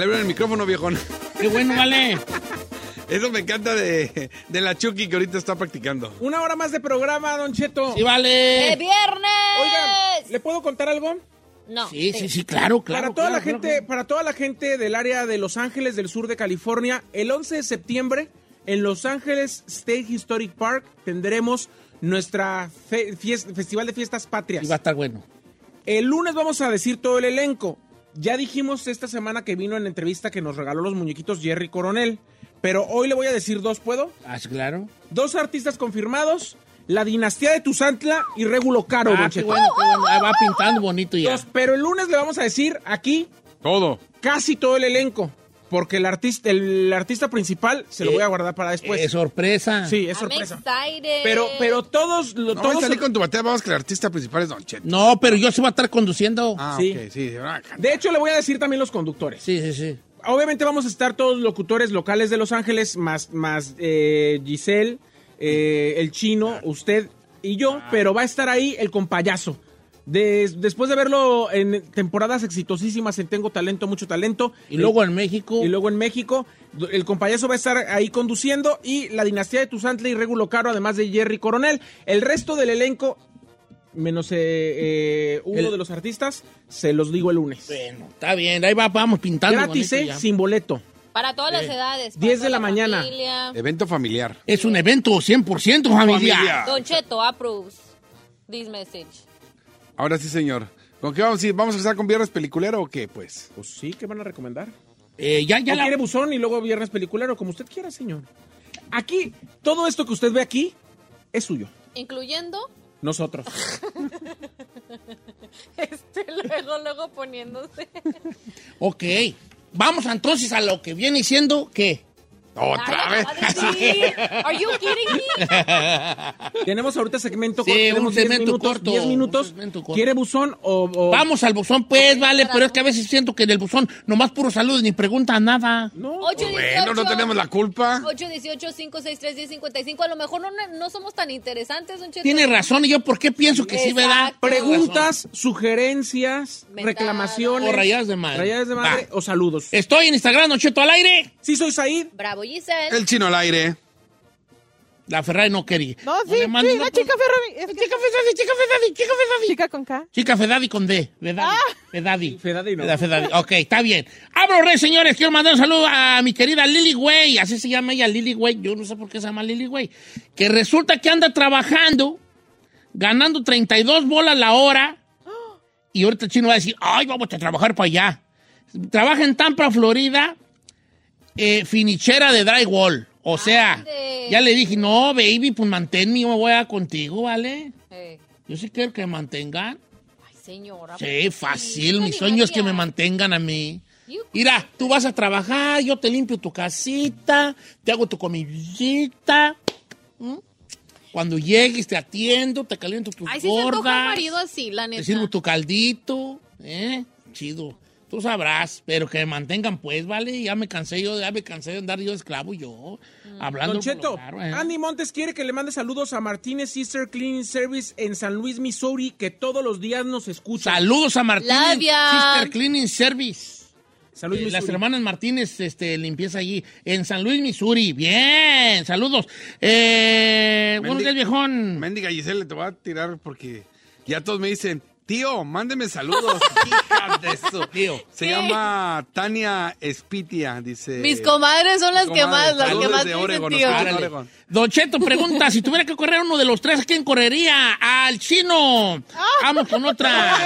Ya le abrieron el micrófono, viejón. ¡Qué bueno, vale! Eso me encanta de, de la Chucky que ahorita está practicando. Una hora más de programa, Don Cheto. ¡Sí, vale! ¡De viernes! Oiga, ¿le puedo contar algo? No. Sí, sí, sí, claro, claro. para toda claro, la gente, claro. para toda la gente del área de Los Ángeles, del sur de California, el 11 de septiembre en Los Ángeles State Historic Park tendremos nuestra fe- fies- festival de fiestas patrias. Y va a estar bueno. El lunes vamos a decir todo el elenco. Ya dijimos esta semana que vino en la entrevista que nos regaló los muñequitos Jerry Coronel, pero hoy le voy a decir dos, ¿puedo? Ah, claro. Dos artistas confirmados, la dinastía de Tuzantla y Regulo Caro, Ah, qué bueno, qué bueno. Va pintando bonito ya. Dos, pero el lunes le vamos a decir aquí Todo. casi todo el elenco. Porque el artista, el artista principal se lo Eh, voy a guardar para después. Eh, sorpresa. sí, es I'm sorpresa. excited. Pero, pero todos, lo- No, todos salí con tu batea, vamos que el artista principal es Don Cheto. No, pero yo sí voy a estar conduciendo. Ah, Sí. ok, sí. ah, De hecho, le voy a decir también los conductores. Sí, sí, sí. Obviamente vamos a estar todos los locutores locales de Los Ángeles, más, más eh, Giselle, eh, el chino, usted y yo, pero va a estar ahí el compayazo. Des- después de verlo en temporadas exitosísimas en Tengo Talento, Mucho Talento. Y luego en México. Y luego en México, el compayazo va a estar ahí conduciendo y la dinastía de Tuzantla y Regulo Caro, además de Jerry Coronel. El resto del elenco, menos eh, eh, uno El- de los artistas, se los digo el lunes. Bueno, está bien. Ahí va, vamos pintando. Gratis, ¿eh? Sin boleto. Para todas las edades. para 10 de la mañana. familia. Evento familiar. Es un evento 100% familiar. Familia. Don Cheto approves this message. Ahora sí, señor. ¿Con qué vamos a ir? ¿Vamos a empezar con viernes peliculero o qué, pues? Pues sí, ¿qué van a recomendar? Eh, ya, ya ¿O la- quiere buzón y luego viernes peliculero? Como usted quiera, señor. Aquí, todo esto que usted ve aquí es suyo. Incluyendo Nosotros. este luego, luego poniéndose. Ok. Vamos entonces a lo que viene siendo que. ¿Otra Ay, vez? Are you kidding me? Tenemos ahorita segmento Sí, corto. un Tenemos 10 segmento minutos. corto, 10 un minutos. segmento corto. ¿Quiere buzón o, o- Vamos al buzón, pues, vale, pero es que a veces siento que en el buzón nomás puro saludos ni preguntan nada. No. 818 Bueno, no tenemos la culpa. 818-563-1055. A lo mejor no, no somos tan interesantes, Don Cheto. Tiene razón, y yo por qué pienso que sí, ¿verdad? Exacto. Preguntas, sugerencias, reclamaciones. O rayadas de madre. Rayadas de madre Va. o saludos. Estoy en Instagram, Don Cheto al aire. Sí, soy Said. Bravo, Giselle. El chino al aire. La Ferrari no quería. No, sí, la chica Ferrari. Es Chica Fedadi, chica Fedadi, chica Fedadi. chica con K. Chica Fedadi con D. Fedadi. Ah. Fedadi. Fedadi no. Feda- Fedadi. Ok, está bien. Abro rey, señores. Quiero mandar un saludo a mi querida Lily Way. Así se llama ella, Lily Way. Yo no sé por qué se llama Lily Way. Que resulta que anda trabajando, ganando 32 bolas la hora. Y ahorita el chino va a decir, ay, vamos a trabajar para allá. Trabaja en Tampa, Florida, eh, finichera de drywall. O sea, Ande. ya le dije, no, baby, pues manténme, yo me voy a contigo, ¿vale? Eh, Yo sí quiero que me mantengan. Ay, señora. Sí, fácil. Sí, Mi sueño es que me mantengan a mí. You- Mira, tú vas a trabajar, yo te limpio tu casita, te hago tu comidita. Cuando llegues te atiendo, te caliento tus Ay, se gordas, marido así, la te sirvo tu caldito, ¿eh? Chido. Tú sabrás, pero que me mantengan pues, ¿vale? Ya me cansé yo, ya me cansé de andar yo de esclavo yo, hablando Don Cheto, claro, ¿eh? Andy Montes quiere que le mande saludos a Martínez Sister Cleaning Service en San Luis, Missouri, que todos los días nos escucha. Saludos a Martínez. Sister Cleaning Service. San Luis, Eh, las hermanas Martínez este, limpieza allí, en San Luis, Missouri. Bien, saludos. Eh, buenos días, viejón. Méndiga Giselle, te voy a tirar porque Ya todos me dicen, tío, mándeme saludos. Hija de eso. Tío. Se ¿Qué? llama Tania Espitia, dice. Mis comadres son las que más, las que más de dicen, Oregon, tío. nos escuchan en Árale. Oregon. Don Cheto pregunta, si tuviera que correr uno de los tres, ¿a quién correría? ¡Al chino! Vamos con otra.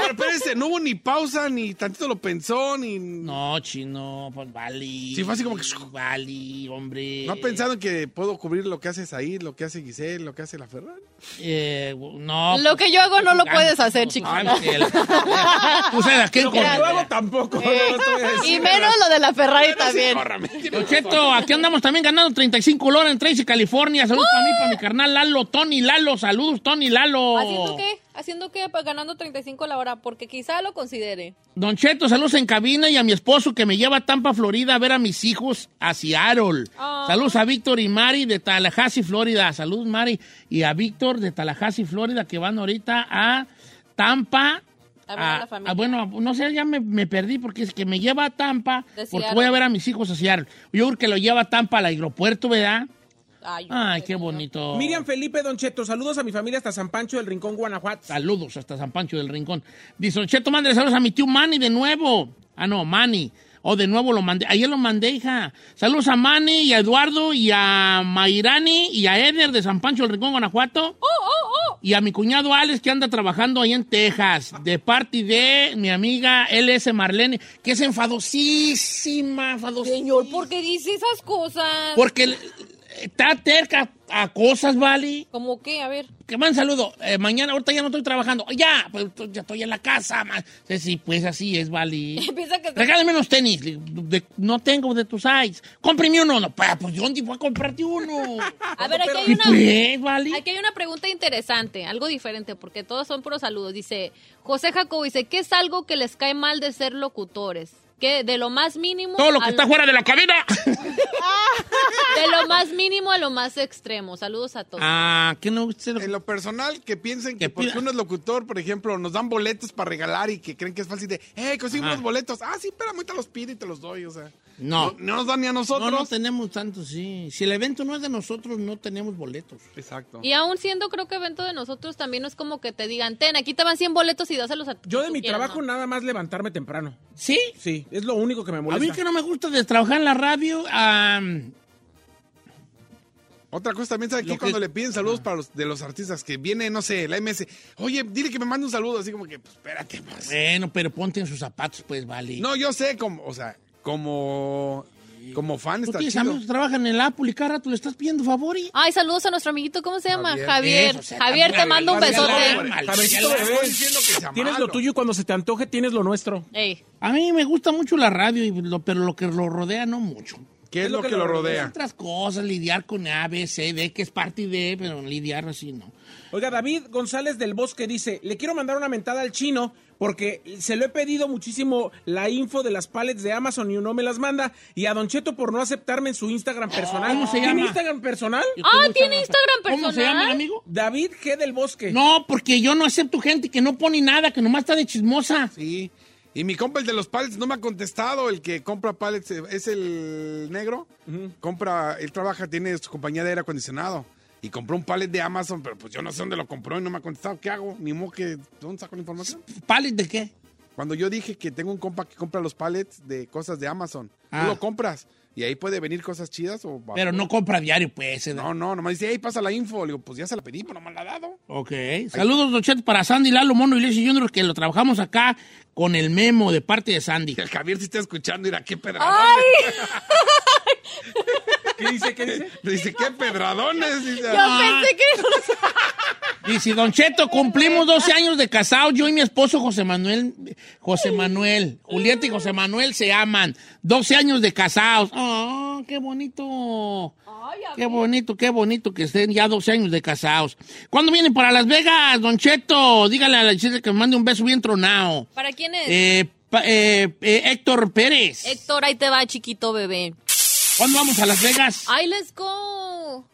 Pero espérese, no hubo ni pausa, ni tantito lo pensó, ni... No, No, chino, pues vale. Sí, fue así como que- Vale, hombre. ha pensado en que puedo cubrir lo que hace Said, lo que hace Giselle, lo que hace la Ferrari. Eh, no. Lo que yo hago no lo Ah, puedes hacer, chiquito. Ángel. ¿Tú sabes que yo hago tampoco. decir. Y menos lo de la Ferrari también. Don Cheto, aquí andamos también ganando 35 dólares en Tracy, California. Saludos para mí, para mi carnal Lalo, Tony Lalo. Saludos, Tony Lalo. ¿Haciendo qué? ¿Haciendo qué? Pues ganando 35 la hora, porque quizá lo considere. Don Cheto, saludos en cabina y a mi esposo que me lleva a Tampa, Florida, a ver a mis hijos a Seattle. Ah. Saludos a Víctor y Mari de Tallahassee, Florida. Saludos, Mari. Y a Víctor de Tallahassee, Florida, que van ahorita a Tampa. A ver a la familia. bueno, no sé, ya me, me perdí porque es que me lleva a Tampa porque voy a ver a mis hijos a Seattle. Yo creo que lo lleva a Tampa al aeropuerto, ¿verdad? Ay, Ay, qué bonito. Miriam Felipe Don Cheto, saludos a mi familia hasta San Pancho del Rincón, Guanajuato. Saludos hasta San Pancho del Rincón. Dice, Don Cheto, mándale saludos a mi tío Manny de nuevo. Ah, no, Manny. O de nuevo lo mandé. Ayer lo mandé, hija. Saludos a Manny y a Eduardo y a Mayrani y a Eder de San Pancho del Rincón, Guanajuato. Oh, Y a mi cuñado Alex que anda trabajando ahí en Texas. De parte de mi amiga LS Marlene, que es enfadosísima, enfadosísima. Señor, ¿por qué dice esas cosas? Porque está terca a cosas, ¿vale? ¿Cómo qué? A ver. Que man saludo. Eh, mañana, ahorita ya no estoy trabajando. Ya, pues to- ya estoy en la casa. ma. Sí, pues así es, vale. Que... Regálame unos tenis. De- no tengo de tu size. Cómpreme uno. No, pues yo dónde voy a comprarte uno. A ver, aquí hay Y una... pues, vale. Aquí hay una pregunta interesante, algo diferente, porque todos son puros saludos. Dice, José Jacobo dice, ¿qué es algo que les cae mal de ser locutores? Que de lo más mínimo Todo lo que a está fuera de la cabina. de lo más mínimo a lo más extremo. Saludos a todos. ah, ¿qué no En lo personal, que piensen que, Que porque pida- uno es locutor, por ejemplo, nos dan boletos para regalar y que creen que es fácil de, eh, conseguimos Ah. boletos. Ah, sí, espera, ahorita los pido y te los doy, o sea. No. No, nos dan ni a nosotros. No, no tenemos tanto, sí. Si el evento no es de nosotros, no tenemos boletos. Exacto. Y aún siendo creo que evento de nosotros también no es como que te digan, ten, aquí te van 100 boletos y dáselos a Yo de mi quieras", trabajo ¿no? nada más levantarme temprano. ¿Sí? Sí, es lo único que me A molesta. mí que no me gusta de trabajar en la radio, Otra cosa también, ¿sabe Lo aquí que- Cuando le piden saludos para los de los artistas que viene, no sé, la MS, oye, dile que me mande un saludo, así como que, pues, espérate, pues. bueno, pero ponte en sus zapatos, pues, vale. No, yo sé, como, o sea, como, como fan está tienes chido. amigos que trabajan en el Apple y cada rato le estás pidiendo favor y... Ay, saludos a nuestro amiguito, ¿cómo se llama? Javier. Javier. Eso, o sea, Javier, te mando un besote. Tienes lo tuyo y cuando se te antoje tienes lo nuestro. Ey, A mí me gusta mucho la radio, y lo- pero lo que lo rodea no mucho. ¿Qué es lo que lo rodea? Otras cosas, lidiar con A, B, C, D, que es parte de, pero lidiar así no. Oiga, David González del Bosque dice, le quiero mandar una mentada al chino porque se lo he pedido muchísimo la info de las pallets de Amazon y no me las manda. Y a Don Cheto por no aceptarme en su Instagram personal. ¿Cómo se ¿Tiene llama? Instagram personal? Ah, ¿tiene Instagram ¿Cómo se personal? llama el amigo? David G. del Bosque. No, porque yo no acepto gente que no pone nada, que nomás está de chismosa. Sí. Y mi compa, el de los pallets, no me ha contestado. El que compra pallets eh, es el negro. Compra, él trabaja, tiene su compañía de aire acondicionado. Y compró un pallet de Amazon, pero pues yo no sé dónde lo compró y no me ha contestado. ¿Qué hago? Ni modo que. ¿Dónde saco la información? ¿Palet de qué? Cuando yo dije que tengo un compa que compra los pallets de cosas de Amazon, Ah. tú lo compras. Y ahí puede venir cosas chidas o. Pero no compra diario, pues. eh. No, no, nomás dice, hey, pasa la info. Le digo, pues ya se la pedí, pero no me la ha dado. Ok. Saludos, Don Cheto, para Sandy, Lalo, Mono y Leslie Junior, que lo trabajamos acá con el memo de parte de Sandy. El Javier si está escuchando, mira, qué pedradones. ¿Qué dice? ¿Qué dice? Dice, qué pedradones. Dice, yo pensé que... Dice, Don Cheto, cumplimos 12 años de casados, yo y mi esposo José Manuel, José Manuel, Julieta y José Manuel se aman. 12 años de casados. ¡Ah, qué bonito! Qué bonito, qué bonito que estén ya 12 años de casados. ¿Cuándo vienen para Las Vegas, Don Cheto? Dígale a la chica que me mande un beso bien tronado. ¿Para quién es? Eh, pa- eh, eh, Héctor Pérez. Héctor, ahí te va, chiquito bebé. ¿Cuándo vamos a Las Vegas? Ay, let's go.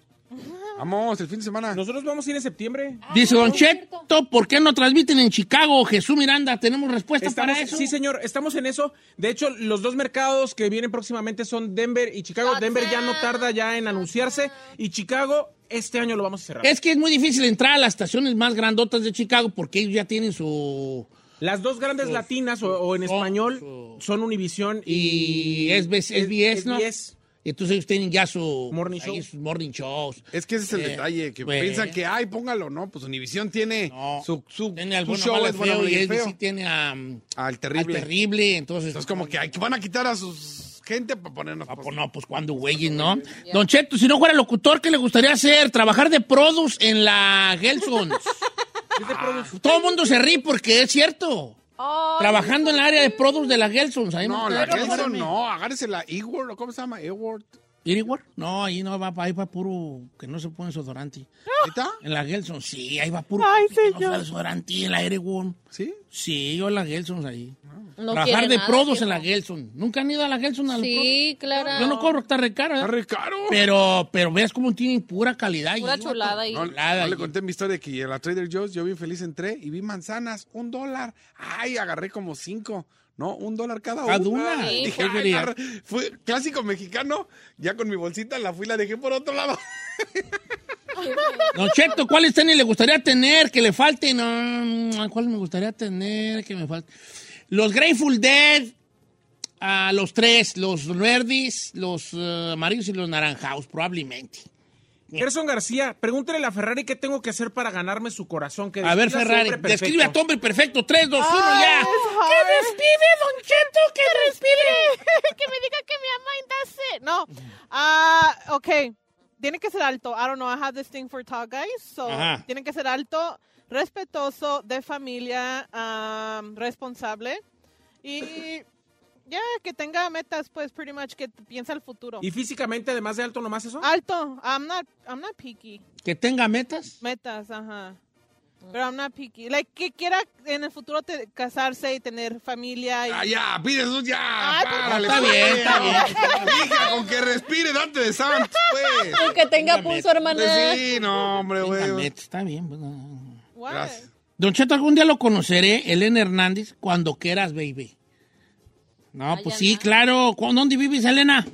Vamos, el fin de semana. Nosotros vamos a ir en septiembre. Dice Don. Cheto, ¿por qué no transmiten en Chicago? Jesús Miranda, ¿tenemos respuesta Estamos- para eso? Sí, señor, estamos en eso. De hecho, los dos mercados que vienen próximamente son Denver y Chicago. Denver ya no tarda ya en anunciarse y Chicago este año lo vamos a cerrar. Es que es muy difícil entrar a las estaciones más grandotas de Chicago porque ellos ya tienen su... Las dos grandes latinas o, o en español su- son Univision Y y, SBS, SBS, ¿no? SBS. Entonces ellos tienen ya su... Morning show. sus morning shows. Es que ese es el Eh, detalle, que pues. piensan que, ay, póngalo, ¿no? Pues Univisión tiene No. su, su, Tiene al su bueno, show malo, es bueno, feo, y feo. ABC tiene a, um, Al al terrible. Entonces, Entonces, como que, ay, que van a quitar a sus gente para ponernos... Ah, pues, no, pues cuando güeyes, ¿no? Don Cheto, si no fuera locutor, ¿qué le gustaría hacer? Trabajar de produce en la Gelson. Todo el mundo se ríe porque es cierto. Oh, Trabajando en el área de produce de la Gelsons. Ahí No, no, la. Gelson no, agárrese la Eward, ¿o cómo se llama? Eward. ¿Iriguar? No, ahí no va, ahí va puro que no se pone desodorante. ¿Ahí está? En la Gelson, sí, ahí va puro Ay, que no señor. usa desodorante en la Iriguar. ¿Sí? Sí, yo en la Gelson ahí. No Trabajar de nada, produce en la Gelson. ¿Nunca han ido a la Gelson? a Sí, claro. Yo no cobro, está re caro, ¿eh? Está re caro. Pero, pero veas cómo tienen pura calidad. Pura chulada ahí. No, Chulada no le conté mi historia de que en la Trader Joe's yo bien feliz entré y vi manzanas, un dólar. Ay, agarré como cinco. No, un dólar cada, Cada una. Dije, Sí, ay, fue clásico mexicano. Ya con mi bolsita la fui y la dejé por otro lado. Don Cheto, ¿cuáles tenis le gustaría tener que le falten? ¿Cuál me gustaría tener que me falte? Los Grateful Dead, ah, los tres, los verdes, los eh, amarillos y los naranjados, probablemente. Gerson García, pregúntele a Ferrari qué tengo que hacer para ganarme su corazón. Que A ver, Ferrari, describe a tu hombre perfecto. 3, 2, 1, Ay, ya. es ¿Qué hard. respire, Don Cheto? ¿Qué respire? que me diga que me ama that's it. No. Ah, okay. Tiene que ser alto. I don't know. I have this thing for tall guys. So, Ajá. tiene que ser alto, respetuoso, de familia, um, responsable. Y ya, que tenga metas, pues, pretty much, que piensa el futuro. Y físicamente, además de alto, nomás eso. Alto. I'm not, I'm not picky. Que tenga metas. Metas, ajá. Pero I'm not picky. Like, que quiera en el futuro te- casarse y tener familia. Y... Ah, ya, pide eso ya. Ay, pues, párale, está pues. bien, está bien. Hija, con que respire, date de Santos, pues. Con que tenga pulso, hermana. Pues sí, no, hombre, güey. está bien. no. What? Gracias. Don Cheto, algún día lo conoceré, Elena Hernández, cuando quieras, baby. No, Ay, pues sí, no. claro. ¿Cu- ¿Dónde vives, Elena?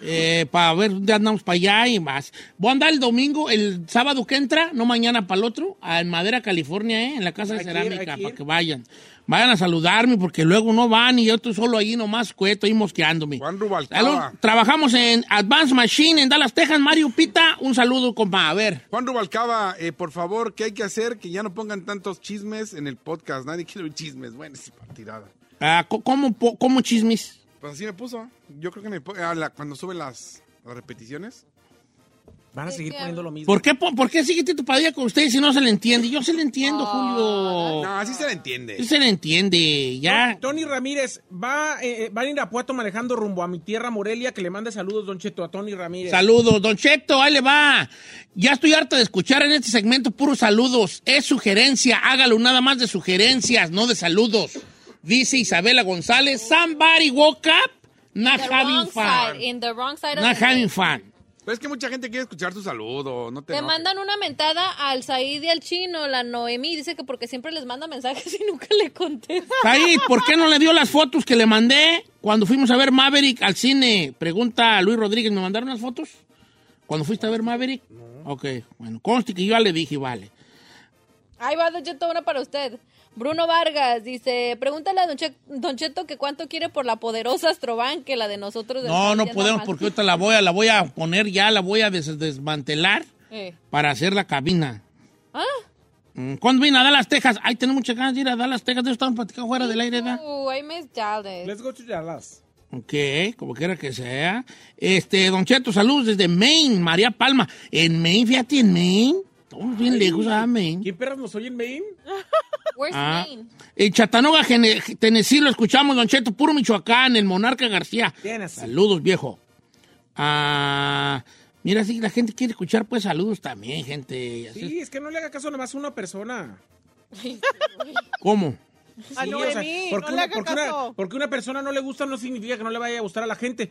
Eh, para ver dónde andamos para allá y más. Voy a andar el domingo, el sábado que entra, no mañana para el otro, en Madera, California, ¿eh? en la Casa de hay Cerámica, que para que vayan. Vayan a saludarme porque luego no van y yo estoy solo ahí nomás cueto, ahí mosqueándome. Juan Rubalcaba. Trabajamos en Advanced Machine en Dallas, Texas. Mario Pita, un saludo, compa. A ver. Juan Rubalcaba, eh, por favor, ¿qué hay que hacer? Que ya no pongan tantos chismes en el podcast. Nadie quiere oír chismes. Bueno, es tirada. Ah, ¿cómo, ¿Cómo chismes? Pues así me puso. Yo creo que ah, la- cuando suben las, las repeticiones. Van a seguir poniendo lo mismo. ¿Por qué, po- ¿Por qué sigue Tito Padilla con ustedes si no se le entiende? Yo se le entiendo, Julio. No, así se le entiende. Sí se le entiende, ya. Tony Ramírez va, eh, van a ir a Puerto manejando rumbo a mi tierra Morelia. Que le mande saludos, Don Cheto, a Tony Ramírez. Saludos, Don Cheto, ahí le va. Ya estoy harta de escuchar en este segmento puros saludos. Es sugerencia, hágalo nada más de sugerencias, no de saludos. Dice Isabela González, somebody woke up, not The having fun. side, in the wrong side of Not the having fun. Pero es que mucha gente quiere escuchar tu saludo. No te, Te mandan una mentada al Said y al chino, la Noemí, dice que porque siempre les manda mensajes y nunca le contesta. Said, ¿por qué no le dio las fotos que le mandé cuando fuimos a ver Maverick al cine? Pregunta a Luis Rodríguez, ¿me mandaron las fotos? ¿Cuando fuiste a ver Maverick? Ok, bueno, conste que yo ya le dije, vale. Ahí va, Cheto, una para usted. Bruno Vargas dice, pregúntale a Don, Che- Don Cheto que cuánto quiere por la poderosa Astroban que la de nosotros. del No, no podemos más. porque ahorita la voy a, la voy a poner ya, la voy a des- desmantelar Eh. para hacer la cabina. Ah, Mm, ¿Cuándo viene a Dallas, Texas? Ay, tenemos muchas ganas de ir a Dallas, Texas. De eso estamos platicando fuera del aire, ¿verdad? uh, I miss Dallas. Let's go to Dallas. Ok, como quiera que sea. Este, Don Cheto, saludos desde Maine, María Palma. En Maine, fíjate, en Maine. Estamos bien lejos a Maine. ¿Quién perras nos oye en Maine? Where's Ah. Maine? En Chattanooga, Tennessee, lo escuchamos, Don Cheto, puro Michoacán, el Monarca García. Tennessee. Saludos, viejo. Ah, mira, si la gente quiere escuchar, pues saludos también, gente. Así. Sí, es que no le haga caso nomás a una persona. ¿Cómo? A Sí, o Noemí, sea, porque, no le una, haga porque, una, caso. porque una persona no le gusta no significa que no le vaya a gustar a la gente.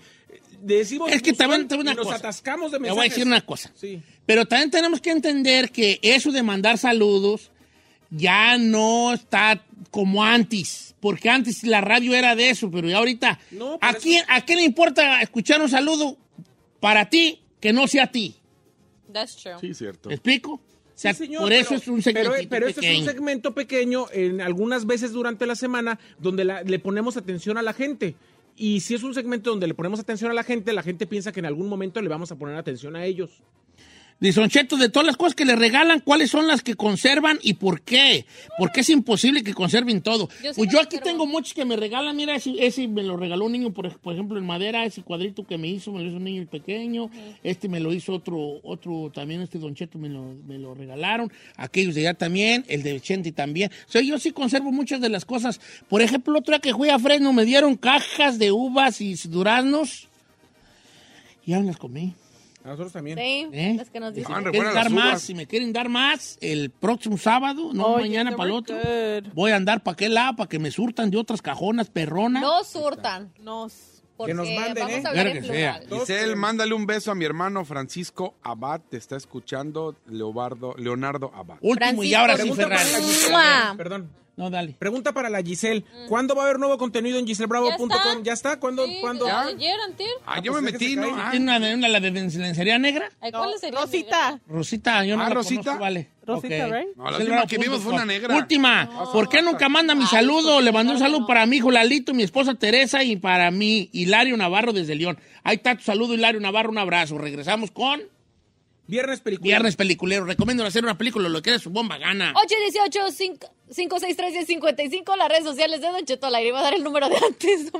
Decimos Es que también te una nos cosa. atascamos de Te mensajes. voy a decir una cosa. Sí. Pero también tenemos que entender que eso de mandar saludos ya no está como antes. Porque antes la radio era de eso, pero ya ahorita. No, ¿a, quién, ¿A quién le importa escuchar un saludo para ti que no sea a ti? That's true. Sí, cierto. ¿Me explico? O sea, Sí, señor, por eso pero- es un pero, segmento pero este es pequeño. un segmento pequeño en algunas veces durante la semana donde la- le ponemos atención a la gente. Y si es un segmento donde le ponemos atención a la gente, la gente piensa que en algún momento le vamos a poner atención a ellos. Dice Cheto, de todas las cosas que le regalan, ¿cuáles son las que conservan y por qué? Porque es imposible que conserven todo. Yo sí pues yo aquí conservo. tengo muchos que me regalan. Mira, ese, ese me lo regaló un niño, por, por ejemplo, en madera. Ese cuadrito que me hizo, me lo hizo un niño pequeño. Este me lo hizo otro, otro también, este Don Cheto me lo, me lo regalaron. Aquellos de allá también, el de Chente también. O sea, yo sí conservo muchas de las cosas. Por ejemplo, otra que fui a Fresno, me dieron cajas de uvas y duraznos. Y me las comí. A nosotros también. Sí, ¿Eh? las que nos dicen. Quieren dar más, si me quieren dar más, el próximo sábado, no mañana para el otro, good. voy a andar para aquel lado para que me surtan de otras cajonas perronas. No surtan. Nos. Porque nos manden, vamos ¿eh? a Claro que sea. Giselle, mándale un beso a mi hermano Francisco Abad. Te está escuchando Leobardo, Leonardo Abad. Último y ahora sí, Ferrari. Perdón. No, dale. Pregunta para la Giselle. ¿Cuándo va a haber nuevo contenido en giselbravo.com? ¿Ya está? ¿Ya está? ¿Cuándo? Sí, ¿Cuándo? Ayer, antier. Ah, Ah, yo pues me metí, ¿no? caer. Ah, ¿Tiene una, de- una la de lencería negra? Ay, No, ¿Cuál sería? Rosita. Rosita, yo no Ah, la Rosita. conozco, vale. Rosita, Ok. right? No, la última que vimos fue una negra. Última. ¿Por qué nunca manda mi Ay, saludo? Le mandé un saludo no. para mi hijo Lalito, mi esposa Teresa y para mí, Hilario Navarro desde León. Ahí está tu saludo, Hilario Navarro, un abrazo. Regresamos con Viernes película. Viernes Peliculero. Recomiendo hacer una película, lo que es su bomba gana. 818-563-1055, las redes sociales de Don Cheto al aire. Iba a dar el número de antes. no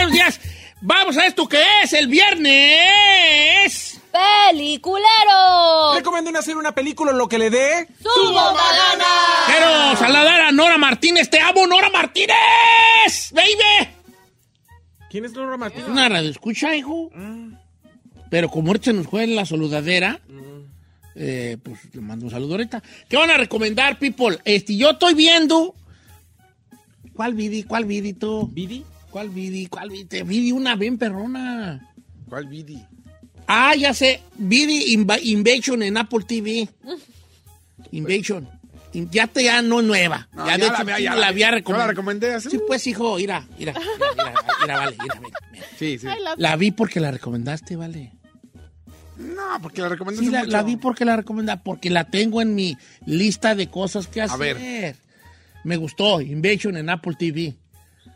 Vamos a esto que es el viernes. ¡Peliculero! Recomienden hacer una película lo que le dé. ¡Su bomba gana! Quiero saludar a Nora Martínez. Te amo, Nora Martínez. Baby. ¿Quién es Laura Martínez? Una radio escucha, hijo. Pero como ahorita se nos juega en la saludadera, eh, pues le mando un saludo ahorita. ¿Qué van a recomendar, people? Este, yo estoy viendo. ¿Cuál vidi? ¿Cuál vidi tú? ¿Vidi? ¿Cuál vidi? ¿Cuál vidi? Te vidi una bien perrona. ¿Cuál Vidi? Ah, ya sé. Vidi Inva- Invasion en Apple TV. Invasion. In- Ya te ya no nueva. No, ya, de hecho, la, ya la había Yo la recomendado. recomendé hace. Sí, pues, hijo, mira, mira, mira, mira, mira, vale, mira, mira, mira. Sí, sí. La vi porque la recomendaste, vale. No, porque la recomendé Sí, la, mucho. la vi porque la recomendaste, porque la tengo en mi lista de cosas que hacer. ver. Me gustó, Invasion en Apple TV.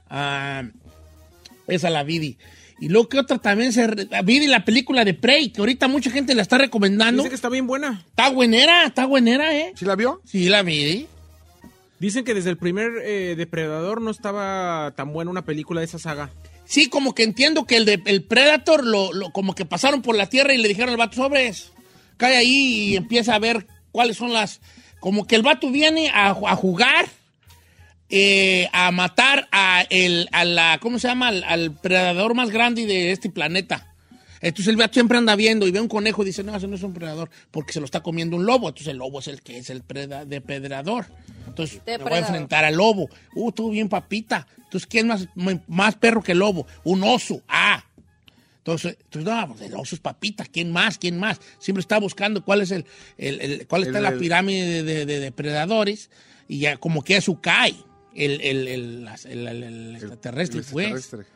Ah, esa la vi. Y luego que otra también se... re- Vi la película de Prey, que ahorita mucha gente la está recomendando. Dice que está bien buena. Está buenera, está buenera, ¿eh? ¿Sí la vio? Sí, la vi. Dicen que desde el primer eh, Depredador no estaba tan buena una película de esa saga. Sí, como que entiendo que el de el Predator lo, lo- como que pasaron por la tierra y le dijeron al vato sobres. Cae ahí y empieza a ver cuáles son las. Como que el vato viene a, a jugar, eh, a matar a el, a la, ¿cómo se llama? Al, al predador más grande de este planeta. Entonces el vato siempre anda viendo y ve un conejo y dice, no, ese no es un predador, porque se lo está comiendo un lobo. Entonces el lobo es el que es el preda- depredador. Entonces me voy a enfrentar al lobo. Uh, estuvo bien papita. Entonces, ¿quién más, más perro que el lobo? Un oso. Ah. Entonces, entonces, no, pues el oso es papita. ¿Quién más? ¿Quién más? Siempre está buscando cuál es el, el- el- cuál está El- la pirámide de, de- de depredadores y ya como que eso cae. El, el, el, el- el- el extraterrestre, El pues. extraterrestre.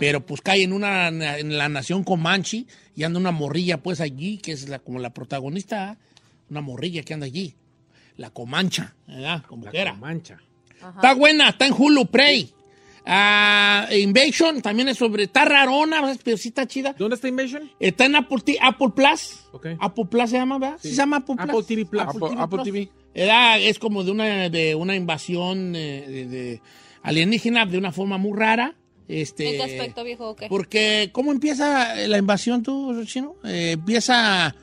Pero pues cae en una en la nación Comanche y anda una morrilla pues allí, que es la, como la protagonista, una morrilla que anda allí. La Comancha, ¿verdad? Como La quiera. Comancha. Está buena, está en Hulu, Prey. Ah, Invasion también es sobre. Está rarona, pero sí está chida. ¿Dónde está Invasion? Está en Apple, T- Apple Plus. Ok. Apple Plus se llama, ¿verdad? Sí, se llama Apple Plus. Apple TV Plus. Apple, Apple TV. Era- es como de una, de una invasión eh, de, de alienígena de una forma muy rara. Este, ¿En qué aspecto, viejo? Porque, ¿cómo empieza la invasión tú, Chino? Eh, empieza...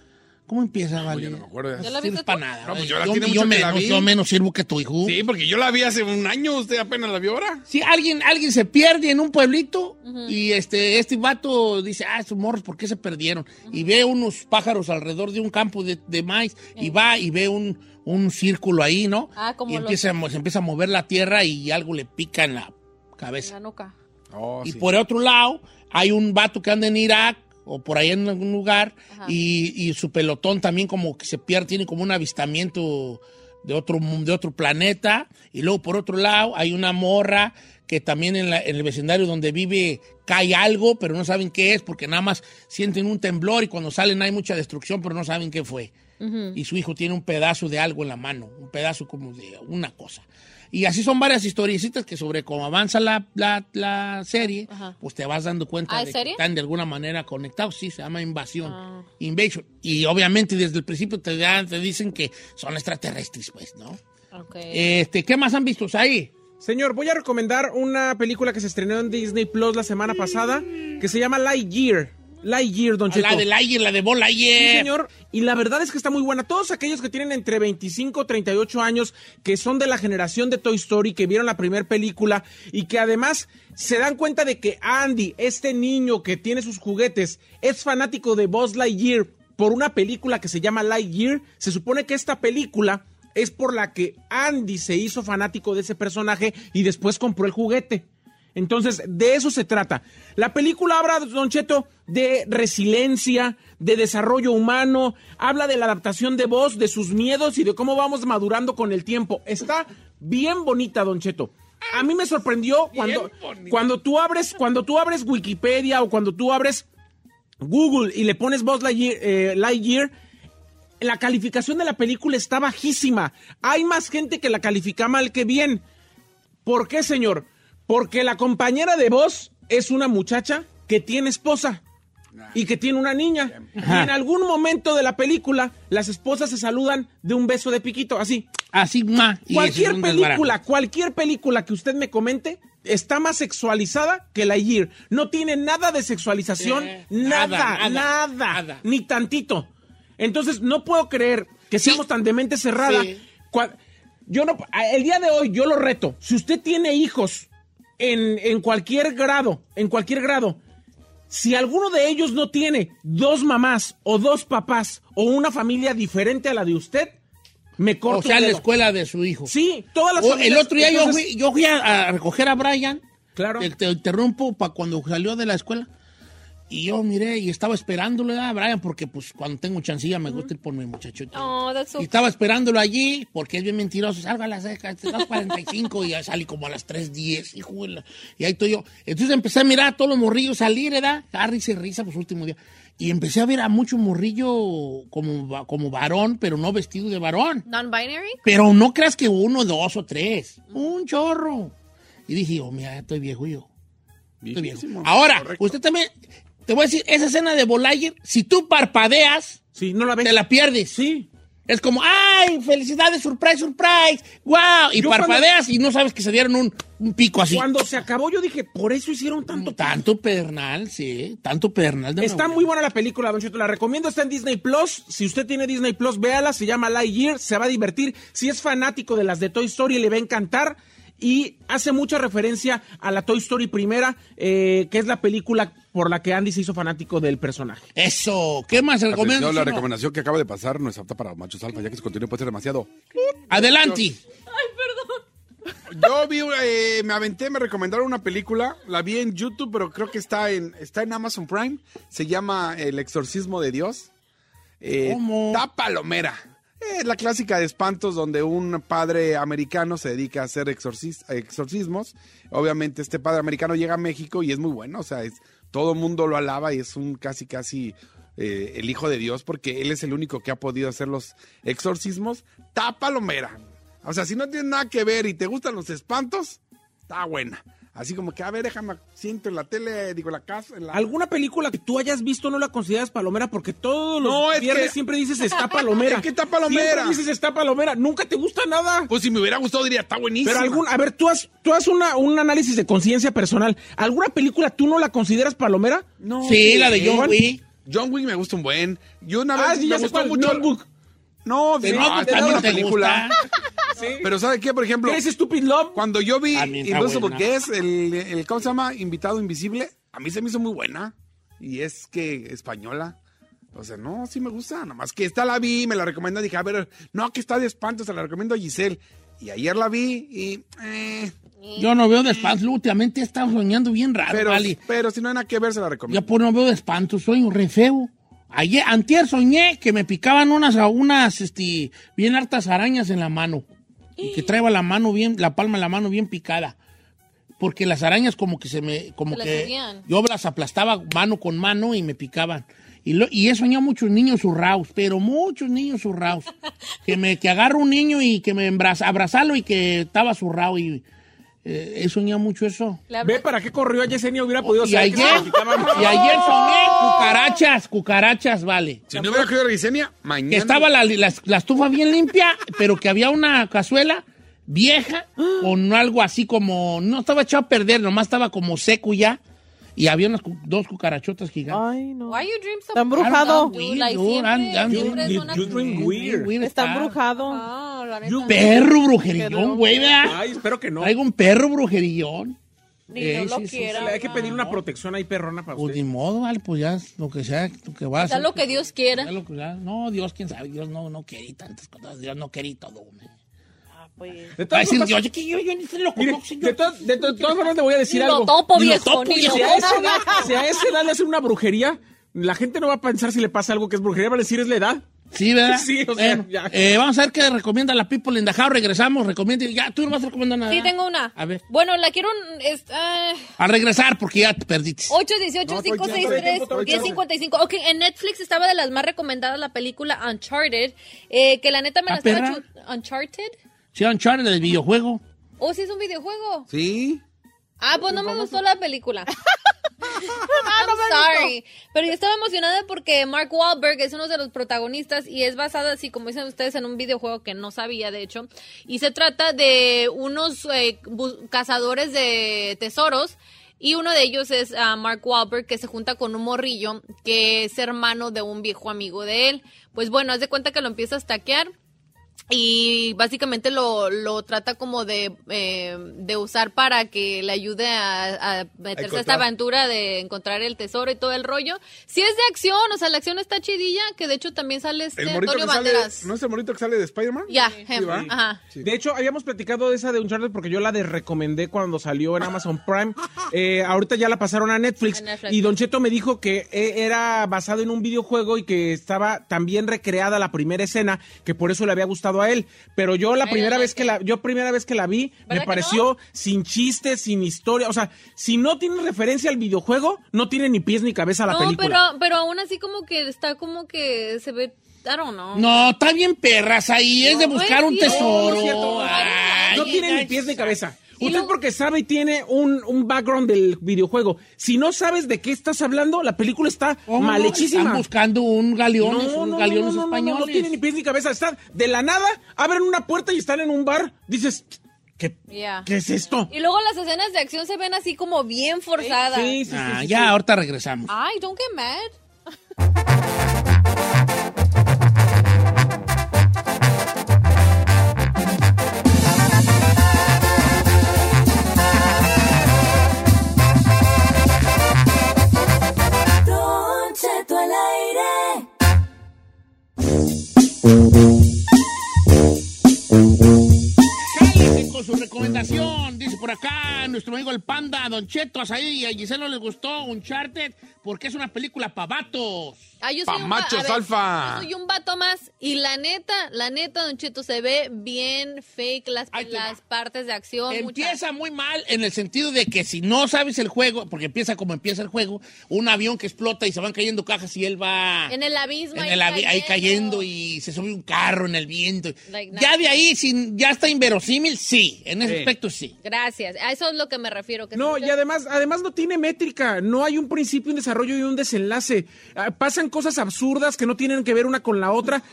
¿Cómo empieza, Vale? no me acuerdo. ¿Ya la viste tú? nada. No, pues yo la yo, tiene yo mucho que la menos, vi. yo menos sirvo que tu hijo. Sí, porque yo la vi hace un año, usted apenas la vio ahora. Si alguien, alguien se pierde en un pueblito y este, este vato dice, ah, esos morros, ¿por qué se perdieron? Y ve unos pájaros alrededor de un campo de, de maíz y va y ve un, un círculo ahí, ¿no? Ah, como y los- empieza, a mo- se empieza a mover la tierra y algo le pica en la En cabeza. la nuca. Oh, y sí. por otro lado, hay un vato que anda en Irak o por ahí en algún lugar y, y su pelotón también como que se pierde, tiene como un avistamiento de otro, de otro planeta. Y luego por otro lado hay una morra que también en, la- en el vecindario donde vive cae algo, pero no saben qué es porque nada más sienten un temblor y cuando salen hay mucha destrucción, pero no saben qué fue. Y su hijo tiene un pedazo de algo en la mano, un pedazo como de una cosa. Y así son varias historiecitas que sobre cómo avanza la, la- la serie, Ajá. pues te vas dando cuenta ¿Ah, de que están de alguna manera conectados. Sí, se llama Invasión. Ah. Invasion. Y obviamente desde el principio te, dan- te dicen que son extraterrestres, pues, ¿no? Ok. Este, ¿Qué más han visto ahí? Señor, voy a recomendar una película que se estrenó en Disney Plus la semana pasada que se llama Lightyear. Lightyear, Don Cheto. La de Lightyear, la de Sí, Lightyear. señor. Y la verdad es que está muy buena. Todos aquellos que tienen entre 25 y 38 años, que son de la generación de Toy Story, que vieron la primera película y que además se dan cuenta de que Andy, este niño que tiene sus juguetes, es fanático de Buzz Lightyear por una película que se llama Lightyear. Se supone que esta película es por la que Andy se hizo fanático de ese personaje y después compró el juguete. Entonces, de eso se trata. La película habla, Don Cheto, de resiliencia, de desarrollo humano, habla de la adaptación de voz, de sus miedos y de cómo vamos madurando con el tiempo. Está bien bonita, Don Cheto. A mí me sorprendió cuando, cuando tú abres, cuando tú abres Wikipedia o cuando tú abres Google y le pones Buzz Lightyear, eh, Lightyear, la calificación de la película está bajísima. Hay más gente que la califica mal que bien. ¿Por qué, señor? Porque la compañera de voz es una muchacha que tiene esposa y que tiene una niña. Y en algún momento de la película, las esposas se saludan de un beso de piquito, así. Así, ma. Cualquier película, cualquier película que usted me comente está más sexualizada que la Year. No tiene nada de sexualización, Eh, nada, nada, nada, nada, nada. ni tantito. Entonces, no puedo creer que Sí. seamos tan de mente cerrada. Sí. Yo no, el día de hoy yo lo reto. Si usted tiene hijos en, en cualquier grado, en cualquier grado, si alguno de ellos no tiene dos mamás o dos papás o una familia diferente a la de usted, me corto O sea, la escuela de su hijo. Sí, todas las O el familias- otro día yo fui, yo fui a, a recoger a Brian. Claro. Te, te interrumpo para cuando salió de la escuela. Y yo miré y estaba esperándolo, ¿verdad, Brian? Porque pues cuando tengo chancilla me gusta ir por mi muchacho. Oh, that's so Y estaba esperándolo allí, porque es bien mentiroso. Salga a las 2.45 y ya salí como a las 3.10, hijo Y ahí estoy yo. Entonces empecé a mirar a todos los morrillos salir, ¿verdad? A risa y risa, pues último día. Y empecé a ver a mucho morrillo como, como varón, pero no vestido de varón. Non-binary? Pero no creas que uno, dos o tres. Un chorro. Y dije, oh, mira, estoy viejo yo. Estoy viejo. Ahora, Correcto. usted también, te voy a decir, esa escena de Volayer, si tú parpadeas, Sí, no la ves. te la pierdes. Sí. Es como, ¡ay, felicidades, surprise, surprise! ¡Wow! Y Yo parpadeas y no sabes que se dieron un, un pico así. Cuando se acabó, yo dije, por eso hicieron tanto. Tanto pedernal, sí, tanto pedernal. de Está muy buena la película, Don Cheto. La recomiendo, está en Disney Plus. Si usted tiene Disney Plus, véala. Se llama Lightyear. Se va a divertir. Si es fanático de las de Toy Story, le va a encantar. Y hace mucha referencia a la Toy Story primera, eh, que es la película por la que Andy se hizo fanático del personaje. Eso, ¿qué más recomiendas? La recomendación que acaba de pasar no es apta para machos alfa, ya que su contenido puede ser demasiado. Adelante. Yo vi, eh, me aventé, me recomendaron una película, la vi en YouTube, pero creo que está en, está en Amazon Prime. Se llama El exorcismo de Dios. Eh, ¿Cómo? Está palomera. Es la clásica de espantos donde un padre americano se dedica a hacer exorcis- exorcismos. Obviamente este padre americano llega a México y es muy bueno, o sea, es, todo el mundo lo alaba y es un casi casi eh, el hijo de Dios porque él es el único que ha podido hacer los exorcismos. Está palomera. O sea, si no tienes nada que ver y te gustan los espantos, está buena. Así como que, a ver, déjame, siento en la tele, digo, en la casa. En la... ¿Alguna película que tú hayas visto no la consideras palomera? Porque todos los No, es viernes que- siempre dices está palomera. Es que está palomera. Siempre dices está palomera. Nunca te gusta nada. Pues si me hubiera gustado diría, está buenísimo. Pero algún, a ver, tú has, tú has una, un análisis de conciencia personal. ¿Alguna película tú no la consideras palomera? No, Sí, la de ¿qué? John Wick. John Wick me gusta un buen. Yo una vez Ah, sí, me gustó mucho. Notebook. No, De no, Notebook está también buena te película. Sí. Pero ¿sabe qué? Por ejemplo, ¿Eres Stupid Love? cuando yo vi Invisible porque es el, el, ¿cómo se llama? Invitado Invisible, a mí se me hizo muy buena. Y es que española. O sea, no, sí me gusta. Nomás que esta la vi, me la recomendó. Dije, a ver, no, que está de espanto, se la recomiendo a Giselle. Y ayer la vi y... eh, Yo no veo de espanto. Últimamente he estado soñando bien raro, pero, vale. pero si no hay nada que ver, se la Ya recomiendo. pues no veo de espanto, sueño re feo. Ayer, antier soñé que me picaban unas, unas, este, bien hartas arañas en la mano. Y que traía la mano bien, la palma de la mano bien picada. Porque las arañas como que se me, como Se que yo las aplastaba mano con mano y me picaban. Y, lo, y he soñado muchos niños zurraos, pero muchos niños zurraos. que me, que agarro un niño y que me embraza, abrazarlo y que estaba zurrado y eh, he soñado mucho eso. Ve para qué corrió a Yesenia hubiera podido Y ayer, y ayer soñé cucarachas, cucarachas, vale. Si no hubiera querido a Gisenia, mañana... Que estaba la, la- la estufa bien limpia, pero que había una cazuela vieja con algo así como, no estaba echado a perder, nomás estaba como seco ya. Y había unas cu- dos cucarachotas gigantes. Ay, no. Why you dream so Está embrujado. You- dream weird. Está embrujado. You- Perro brujerillón, güey. Ay, espero que no. Traigo un perro brujerillón. Ni Eh, no lo sí, sí, quiera. Le hay que pedir una protección ahí perrona para Pues usted. ni modo, vale, pues ya, lo que sea, lo que va a Sea hacer. lo que Dios quiera. Ya lo que- ya- no, Dios, quién sabe, Dios no, no quiere tantas cosas, Dios no quiere todo. hombre. Pues. De Va a todas decir formas- oye, que yo, yo ni se lo Mire, conozco, señor. de, to- de to- todas formas le voy a decir Ni lo algo. topo, Ni lo viejo. topo, ni lo viejo. Si a, esa edad, si a esa edad le hacen una brujería, la gente no va a pensar si le pasa algo que es brujería, va a decir es la edad. Sí, ¿verdad? Sí, o sea, ya. eh, vamos a ver qué recomienda la People in the House. Regresamos, recomienda. Ya, tú no vas a recomendar nada. Sí, tengo una. A ver. Bueno, la quiero. es, ah, A regresar porque ya te perdiste. 818-563-1055. Ok, en Netflix estaba de las más recomendadas la película Uncharted. eh, que la neta me la ¿Ah, estaba. perra? chu- ¿Uncharted? Sí, Uncharted del videojuego. Oh, sí, es un videojuego. Sí. Ah, pues no me gustó la película. I'm sorry. Pero yo estaba emocionada porque Mark Wahlberg es uno de los protagonistas y es basada, así como dicen ustedes, en un videojuego que no sabía, de hecho. Y se trata de unos eh, cazadores de tesoros. Y uno de ellos es ah, Mark Wahlberg, que se junta con un morrillo que es hermano de un viejo amigo de él. Pues bueno, haz de cuenta que lo empieza a stackear y básicamente lo, lo trata como de, eh, de usar para que le ayude a, a meterse a esta aventura de encontrar el tesoro y todo el rollo. Si es de acción, o sea, la acción está chidilla, que de hecho también sale este El morrito que Antonio sale, Banderas. ¿no es el morito que sale de Spider-Man? Ya, Sí, him. ¿va? Ajá. De hecho, habíamos platicado de esa de Uncharted porque yo la de recomendé cuando salió en Amazon Prime. Eh, ahorita ya la pasaron a Netflix. A Netflix. Y Don Cheto me dijo que eh, era basado en un videojuego y que estaba también recreada la primera escena, que por eso le había gustado a él. Pero yo la Ay, primera no, vez que la, yo primera vez que la vi, ¿Verdad me pareció sin chistes, sin historia. O sea, si no tiene referencia al videojuego, no tiene ni pies ni cabeza la no, película. pero, pero aún así como que está como que se ve, I don't know. No, está bien perras ahí, es de No, buscar un tesoro. No, es cierto. Ay, no tiene ni pies ni cabeza. Y Usted lo- porque sabe y tiene un, un background del videojuego. Si no sabes de qué estás hablando, la película está ¿Cómo no? mal hechísima. Están buscando un galeón, No, un no, galeones no, no, no, no, españoles. no tiene ni pies ni cabeza. Están de la nada, abren una puerta y están en un bar. Dices, ¿qué, Yeah. ¿qué es esto? Y luego las escenas de acción se ven así como bien forzadas. Sí, sí, sí, Ah, sí, ya, sí. ahorita regresamos. Ay, don't get mad. Con su recomendación, dice por acá nuestro amigo el Panda, Don Cheto, ahí a Giselle no les gustó Uncharted porque es una película para vatos. Ah, yo soy un va- machos ver, alfa. Yo soy un vato más. Y la neta, la neta, Don Cheto, se ve bien fake las, las partes de acción. Empieza muy mal en el sentido de que si no sabes el juego, porque empieza como empieza el juego, un avión que explota y se van cayendo cajas y él va. En el abismo. en ahí el avi- ahí cayendo y se sube un carro en el viento. Like ya de ahí, sin, ya está inverosímil, sí, en ese Sí. aspecto sí. Gracias. A eso es lo que me refiero. Que No, y además, además no tiene métrica, no hay un principio, un desarrollo y un desenlace. Ah, pasan cosas absurdas que no tienen que ver una con la otra.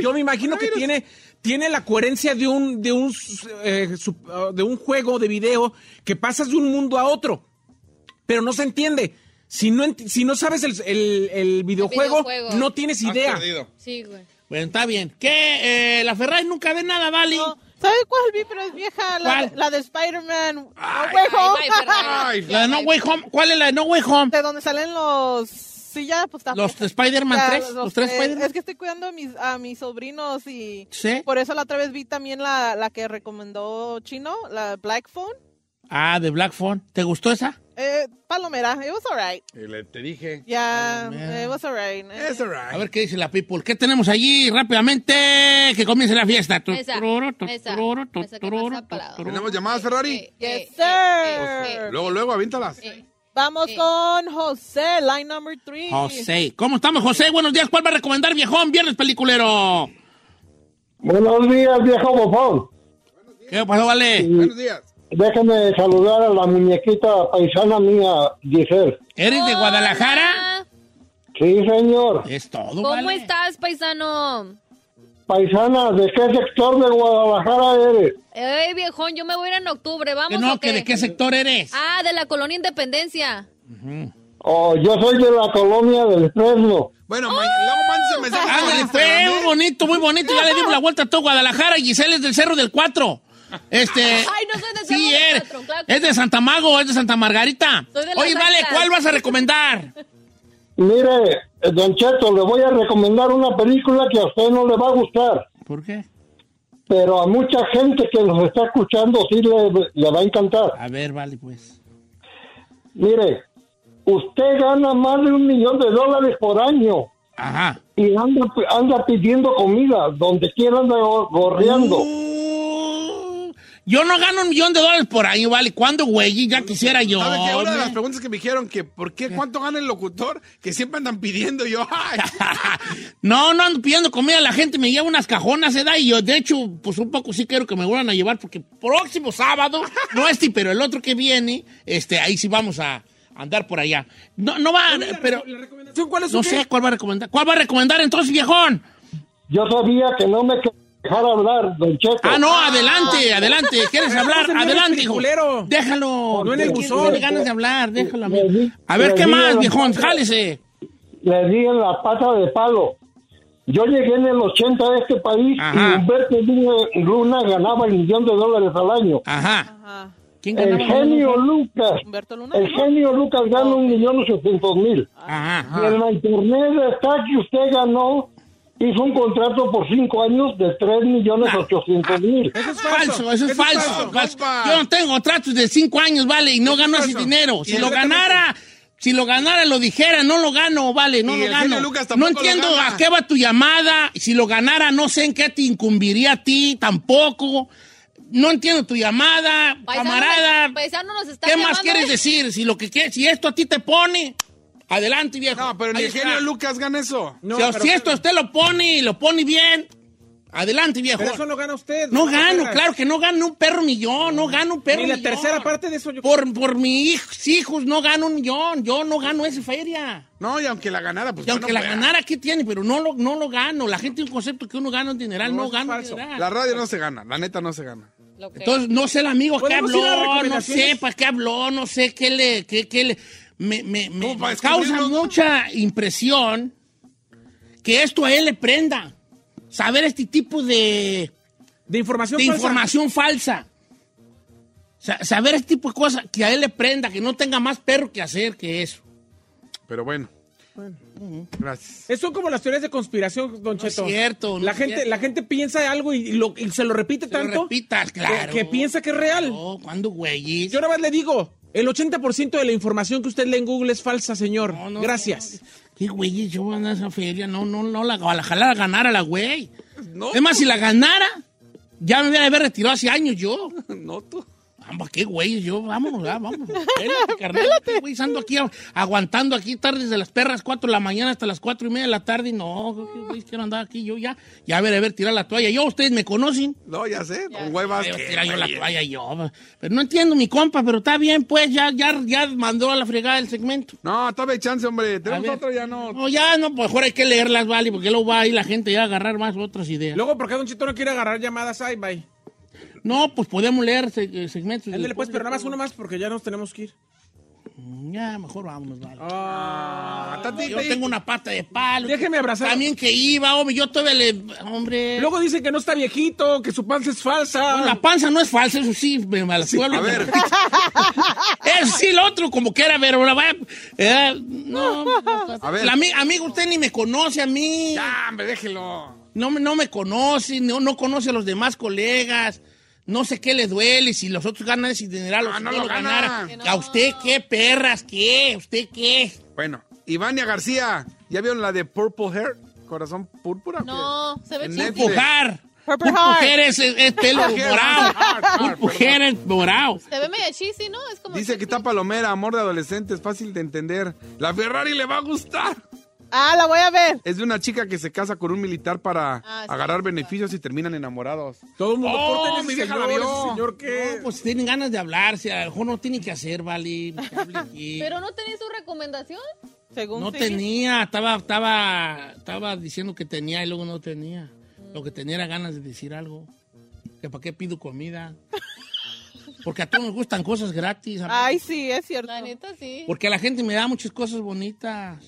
Yo me imagino que tiene, tiene la coherencia de un, de un, eh, su- ah, de un juego de video que pasas de un mundo a otro, pero no se entiende. Si no, ent- si no sabes el, el- el videojuego, videojuego. no tienes idea. Sí, güey. Bueno, está bien. ¿Qué? Eh, la Ferrari nunca ve nada, ¿vale? No, ¿Sabe cuál vi? Pero es vieja, la, ¿Cuál? la de Spider-Man. No Ay, Way Ay, Home. Ay, La de No Way Home. ¿Cuál es la de No Way Home? De donde salen los... Sí, ya, pues está. Los Spider-Man Ya, 3. Los, tres eh, Spider-Man. Es que estoy cuidando a mis, a mis sobrinos y Sí. por eso la otra vez vi también la, la que recomendó Chino, la Black Phone. Ah, de Black Phone. ¿Te gustó esa? Eh, Palomera, it was alright. Te dije. Ya, it was alright. Eh, Es alright. A ver qué dice la people. ¿Qué tenemos allí rápidamente? Que comience la fiesta. Esa, esa, esa. ¿Tenemos llamadas, Ferrari? Eh, Yes, eh, sir. eh, eh, Luego, luego, avíntalas. Vamos Sí. con José, line number three. José. ¿Cómo estamos, José? Buenos días. ¿Cuál va a recomendar, viejón? Viernes peliculero. Buenos días, viejo bofón. ¿Qué pasó, vale? Buenos días. Déjeme saludar a la muñequita paisana mía, Giselle. ¿Eres de Guadalajara? Sí, señor. Es todo, ¿Cómo vale. estás, paisano? Paisana, ¿de qué sector de Guadalajara eres? Eh, viejón, yo me voy a ir en octubre, ¿vamos Que no, o que qué? de qué sector eres. Ah, de la colonia Independencia. Oh, yo soy de la colonia del Fresno. Bueno, ma- luego mándense mensajes. por Ándale, Instagram, fue ¿eh? muy bonito, muy bonito. Ya le dimos la vuelta a todo Guadalajara. Giselle es del Cerro del Cuatro. Este. Ay, no soy del sí, Cerro del es, Cuatro, claro es de Santa Mago, es de Santa Margarita. Soy de Oye, vale. ¿cuál vas a recomendar? Mire, eh, Don Cheto, le voy a recomendar una película que a usted no le va a gustar, ¿Por qué? pero a mucha gente que nos está escuchando sí le, le va a encantar. A ver, vale, pues. Mire, usted gana más de un millón de dólares por año Ajá. y anda, anda pidiendo comida, donde quiera anda go- gorreando. Uh, yo no gano un millón de dólares por año, vale. ¿Cuándo, güey? Ya quisiera yo. ¿Sabe qué? Una de las preguntas que me dijeron que ¿por qué cuánto gana el locutor? Que siempre andan pidiendo yo, ay, no, no ando pidiendo comida, la gente me lleva unas cajonas, ¿eh? Y yo, de hecho, pues un poco sí quiero que me vuelvan a llevar, porque próximo sábado, no este, pero el otro que viene, este, ahí sí vamos a andar por allá. No, no va, pero ¿La recomendación cuál es? no sé cuál va a recomendar. ¿Cuál va a recomendar entonces, viejón? Yo sabía que no me dejar hablar, Don Cheto. Ah, no, adelante, adelante. ¿Quieres hablar? Adelante, hijo. Déjalo. No en el ¿Qué buzón. tiene ganas de hablar, déjalo. Di- A ver, ¿qué más, viejón? Jálese. Le di en la pata de palo. Yo llegué en el 80 a este país Ajá. y Humberto Luna- Luna ganaba el millón de dólares al año. Ajá. ¿Quién El genio Lucas, Humberto Luna. el genio Lucas gana un millón ochocientos mil. Ajá. Y en la internet está que usted ganó, hizo un contrato por cinco años de tres millones ochocientos mil. Eso es Falso, eso es falso. falso. Yo no tengo contratos de cinco años, vale, y no gano ese dinero. Si lo ganara, si lo ganara, lo dijera, no lo gano, vale, no Y lo gano. No entiendo a qué va tu llamada. Si lo ganara, no sé en qué te incumbiría a ti, tampoco. No entiendo tu llamada, Paisano, camarada. paisano nos está ¿Qué más quieres ¿eh? decir? Si lo que quieres, si esto a ti te pone, adelante, viejo. No, pero ni genio. Lucas gana eso. No, si, pero- si esto usted lo pone y lo pone bien, adelante, viejo. Pero eso no gana usted. No gano, perra. claro que no gano un perro millón, no gano un perro Ni la millón. tercera parte de eso yo Por, por mis hijos no gano un millón, yo no gano esa feria. No, y aunque la ganara, pues Y aunque la ganara, ¿qué tiene? Pero no lo, no lo gano. La gente tiene un concepto que uno gana un dineral, No, gano un falso. dineral. La radio no se gana, la neta no se gana. Entonces, no sé el amigo que ¿Podemos ir a habló, no sé para qué habló, no sé qué le... Qué, qué le me me- me- ¿Cómo para me causa mucha impresión que esto a él le prenda. Saber este tipo de... De información de falsa. información falsa. Sa- saber este tipo de cosas que a él le prenda, que no tenga más perro que hacer que eso. Pero bueno. Gracias. Es son como las teorías de conspiración, Don No es Cheto. cierto, no la es gente, cierto. la gente piensa algo y, lo- y se lo repite Se lo tanto repitas, claro. que, que piensa que es real. No, ¿cuándo, güey? Yo nada más le digo, el 80% de la información que usted lee en Google es falsa, señor. No, no, Gracias. ¿Qué güey? Yo voy a esa feria. No, no, no, la, ojalá la ganara la güey. No. Es más, si la ganara, ya me hubiera haber retirado hace años yo. No, tú. Vamos, qué güey, yo, vamos, ya, vamos. Espérate, carnal, qué güey, ando aquí aguantando aquí tardes de las perras, 4 de la mañana hasta las cuatro y media de la tarde. y No, qué güey, quiero andar aquí yo ya. Ya a ver, a ver, tirar la toalla. Yo, ustedes me conocen. No, ya sé, con huevas. Ay, que- tira yo la toalla yo. Pero no entiendo mi compa, pero está bien, pues, ya, ya, ya mandó a la fregada el segmento. No, todavía hay chance, hombre. Tenemos otro, ya no. No, ya no, pues mejor hay que leerlas, vale, porque luego va ahí la gente ya a agarrar más otras ideas. Luego, ¿por qué Don Cheto no quiere agarrar llamadas? Ay, bye. No, pues podemos leer eh, segmentos. Ándale, pues, pero nada más uno más porque ya nos tenemos que ir. Ya, mejor vámonos, vale. Ah, tantito Yo tengo una pata de palo. Déjeme abrazar. También que iba, hombre, yo todavía le... Hombre... Luego dicen que no está viejito, que su panza es falsa. No, la panza no es falsa, eso sí, me la a ver. Eso sí, lo otro, como que era, pero la vaya... eh, no, A ver. La amigo, usted ni me conoce a mí. Ya, hombre, déjelo. No, me- no me conoce, no, no conoce a los demás colegas. No sé qué le duele, si los otros ganan ese dineral Ah, si no yo lo ganara. No. ¿A usted qué, perras? ¿Qué? ¿Usted qué? Bueno, Ivania García, ¿ya vieron la de Purple Hair? ¿Corazón púrpura? No, se ve chido. Purple Purple hair es, es pelo Purple hair, morado. Purple hair es morado. Se ve medio cheesy, ¿no? Es como Dice que está palomera, amor de adolescentes, fácil de entender. La Ferrari le va a gustar. Ah, la voy a ver. Es de una chica que se casa con un militar para Ah, sí. agarrar beneficios y terminan enamorados. Todo el mundo Oh, ese mi vieja señor, la vio. señor que... No, pues tienen ganas de hablarse, a lo mejor no tienen que hacer, vale. Pero no tenía su recomendación. Según No sí. tenía, estaba, estaba, estaba diciendo que tenía y luego no tenía. Lo que tenía era ganas de decir algo. Que para qué pido comida. Porque a todos nos gustan cosas gratis. Ay, sí, es cierto. La neta, sí. Porque a la gente me da muchas cosas bonitas.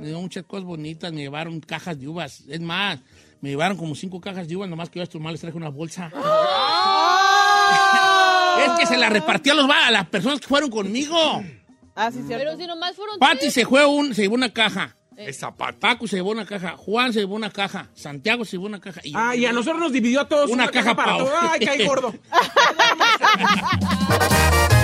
Me dio muchas cosas bonitas. Me llevaron cajas de uvas. Es más, me llevaron como cinco cajas de uvas, nomás que yo a estos males traje una bolsa. es que se la repartí a, los, va- a las personas que fueron conmigo. Ah, sí, cierto. Pero si nomás fueron Pati se fue un, se llevó una caja. Esa pata. Paco se llevó una caja. Juan se llevó una caja. Santiago se llevó una caja. Y Ah, y a nosotros nos dividió a todos Una caja para pa' todos. Ay, caí gordo.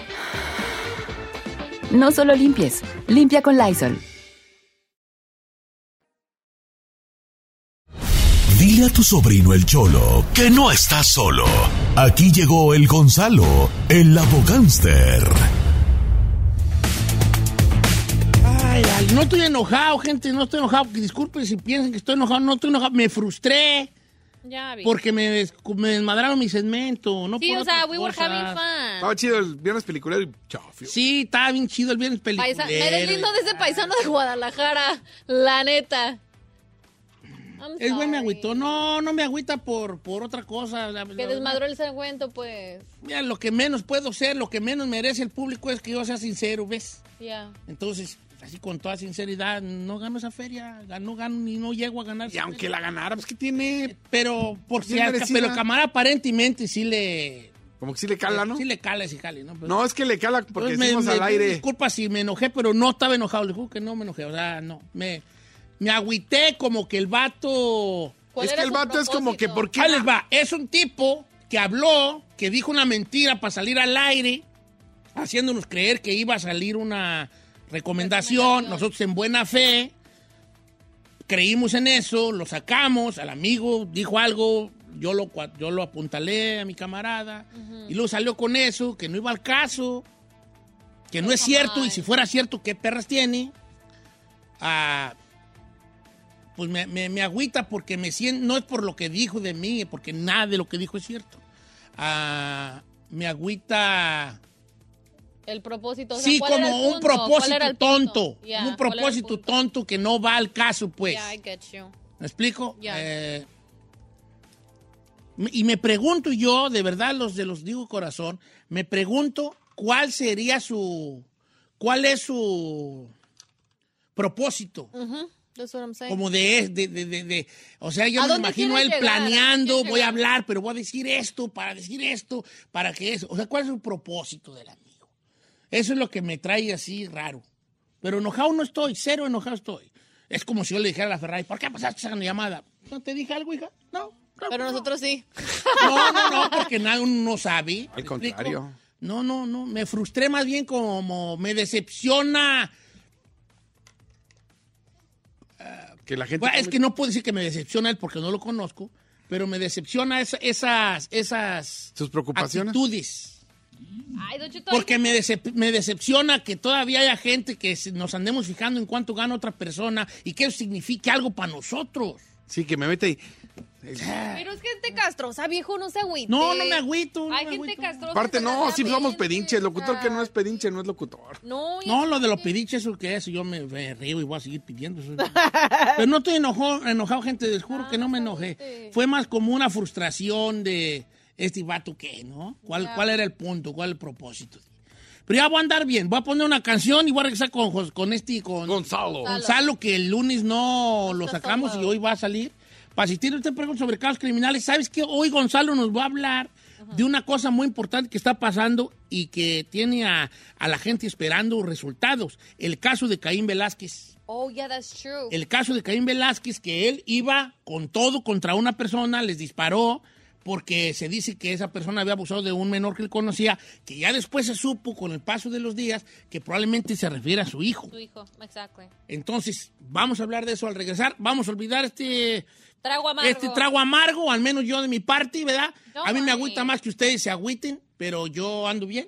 No solo limpies, limpia con Lysol. Dile a tu sobrino el Cholo que no está solo. Aquí llegó el Gonzalo, el abogánster. Ay, ay, no estoy enojado, gente, no estoy enojado. Disculpen si piensan que estoy enojado, no estoy enojado. Me frustré Ya vi. porque me, des- me desmadraron mi segmento. No Sí, o sea, we were having fun. Estaba chido el viernes peliculero y chafio. Sí, estaba bien chido el viernes Paisa- peliculero. me deslindo de ese paisano de Guadalajara, la neta. I'm Es güey, me agüitó. No, no me agüita por, por otra cosa. La- Que la- desmadró el segmento, pues. Mira, lo que menos puedo ser, lo que menos merece el público es que yo sea sincero, ¿ves? Ya. Entonces, así con toda sinceridad, no gano esa feria, no gano ni no llego a ganar. Y aunque la ganara, pues que tiene. Pero, por si pero el camarada aparentemente sí le. Como que sí le cala, ¿no? Sí le cala ese jale, ¿no? Pero- No, es que le cala porque me- decimos me- al aire. Disculpa si me enojé, pero no estaba enojado. Le juro que no me enojé. O sea, no. Me, me agüité como que el vato. ¿Cuál Es que el vato es como que, propósito? ¿por qué? Ahí les va. Es un tipo que habló, que dijo una mentira para salir al aire, haciéndonos creer que iba a salir una recomendación. Nosotros en buena fe creímos en eso, lo sacamos, al amigo dijo algo, yo lo, yo lo apuntalé a mi camarada, y luego salió con eso, que no iba al caso, que no es cierto, y si fuera cierto, ¿qué perras tiene? Ah, pues me, me- me agüita porque me siento, no es por lo que dijo de mí, porque nada de lo que dijo es cierto. Ah, me agüita, El propósito. o sea, sí, ¿cuál era el como un propósito tonto, Yeah, un ¿cuál era el propósito tonto que no va al caso, pues. Yeah, I get you. ¿Me explico? Eh, me- y me pregunto yo, de verdad, los de los digo corazón, me pregunto cuál sería su, cuál es su propósito. Ujú, That's what I'm saying. Como de, de, de, de- de- o sea, yo ¿A me imagino a él planeando, voy a hablar, pero voy a decir esto, para decir esto, para que eso. O sea, ¿cuál es su propósito del amigo? Eso es lo que me trae así raro. Pero enojado no estoy, cero enojado estoy. Es como si yo le dijera a la Ferrari, ¿por qué pasaste esa llamada? ¿No te dije algo, hija? No. Pero nosotros sí. No, no, no, porque nadie uno no sabe. Al contrario. No, no, no. Me frustré más bien como me decepciona. Que la gente. Bueno, es que no puedo decir que me decepciona él porque no lo conozco, pero me decepciona esa- esas, esas Sus preocupaciones. actitudes. Ay, Porque me, decep- me decepciona que todavía haya gente que nos andemos fijando en cuánto gana otra persona y que eso signifique algo para nosotros. Sí, que me mete Pero es gente castrosa, viejo, no se agüite. No, no me agüito. no Hay me gente agüito. castrosa. Aparte, no, sí somos pedinches. Locutor que no es pedinche, no es locutor. No, No, lo de los pediches, eso que es, yo me, me río y voy a seguir pidiendo. eso. Pero no estoy enojado, enojado, gente, les juro que no me enojé. Fue más como una frustración de este vato que, ¿no? ¿Cuál. ¿Cuál era el punto? ¿Cuál el propósito? Pero ya voy a andar bien, voy a poner una canción y voy a regresar con, con este, con Gonzalo. Gonzalo, que el lunes no lo sacamos y hoy va a salir. Para si tiene usted preguntas sobre casos criminales, ¿sabes qué? Hoy Gonzalo nos va a hablar de una cosa muy importante que está pasando y que tiene a, a la gente esperando resultados. El caso de Caín Velázquez. Oh, yeah, that's true. El caso de Caín Velázquez, que él iba con todo contra una persona, les disparó porque se dice que esa persona había abusado de un menor que él conocía, que ya después se supo con el paso de los días que probablemente se refiere a su hijo. Tu hijo, exactly. Entonces, vamos a hablar de eso al regresar. Vamos a olvidar este, Trago amargo. este trago amargo, al menos yo de mi parte, ¿verdad? No a mí me agüita más que ustedes se agüiten, pero yo ando bien.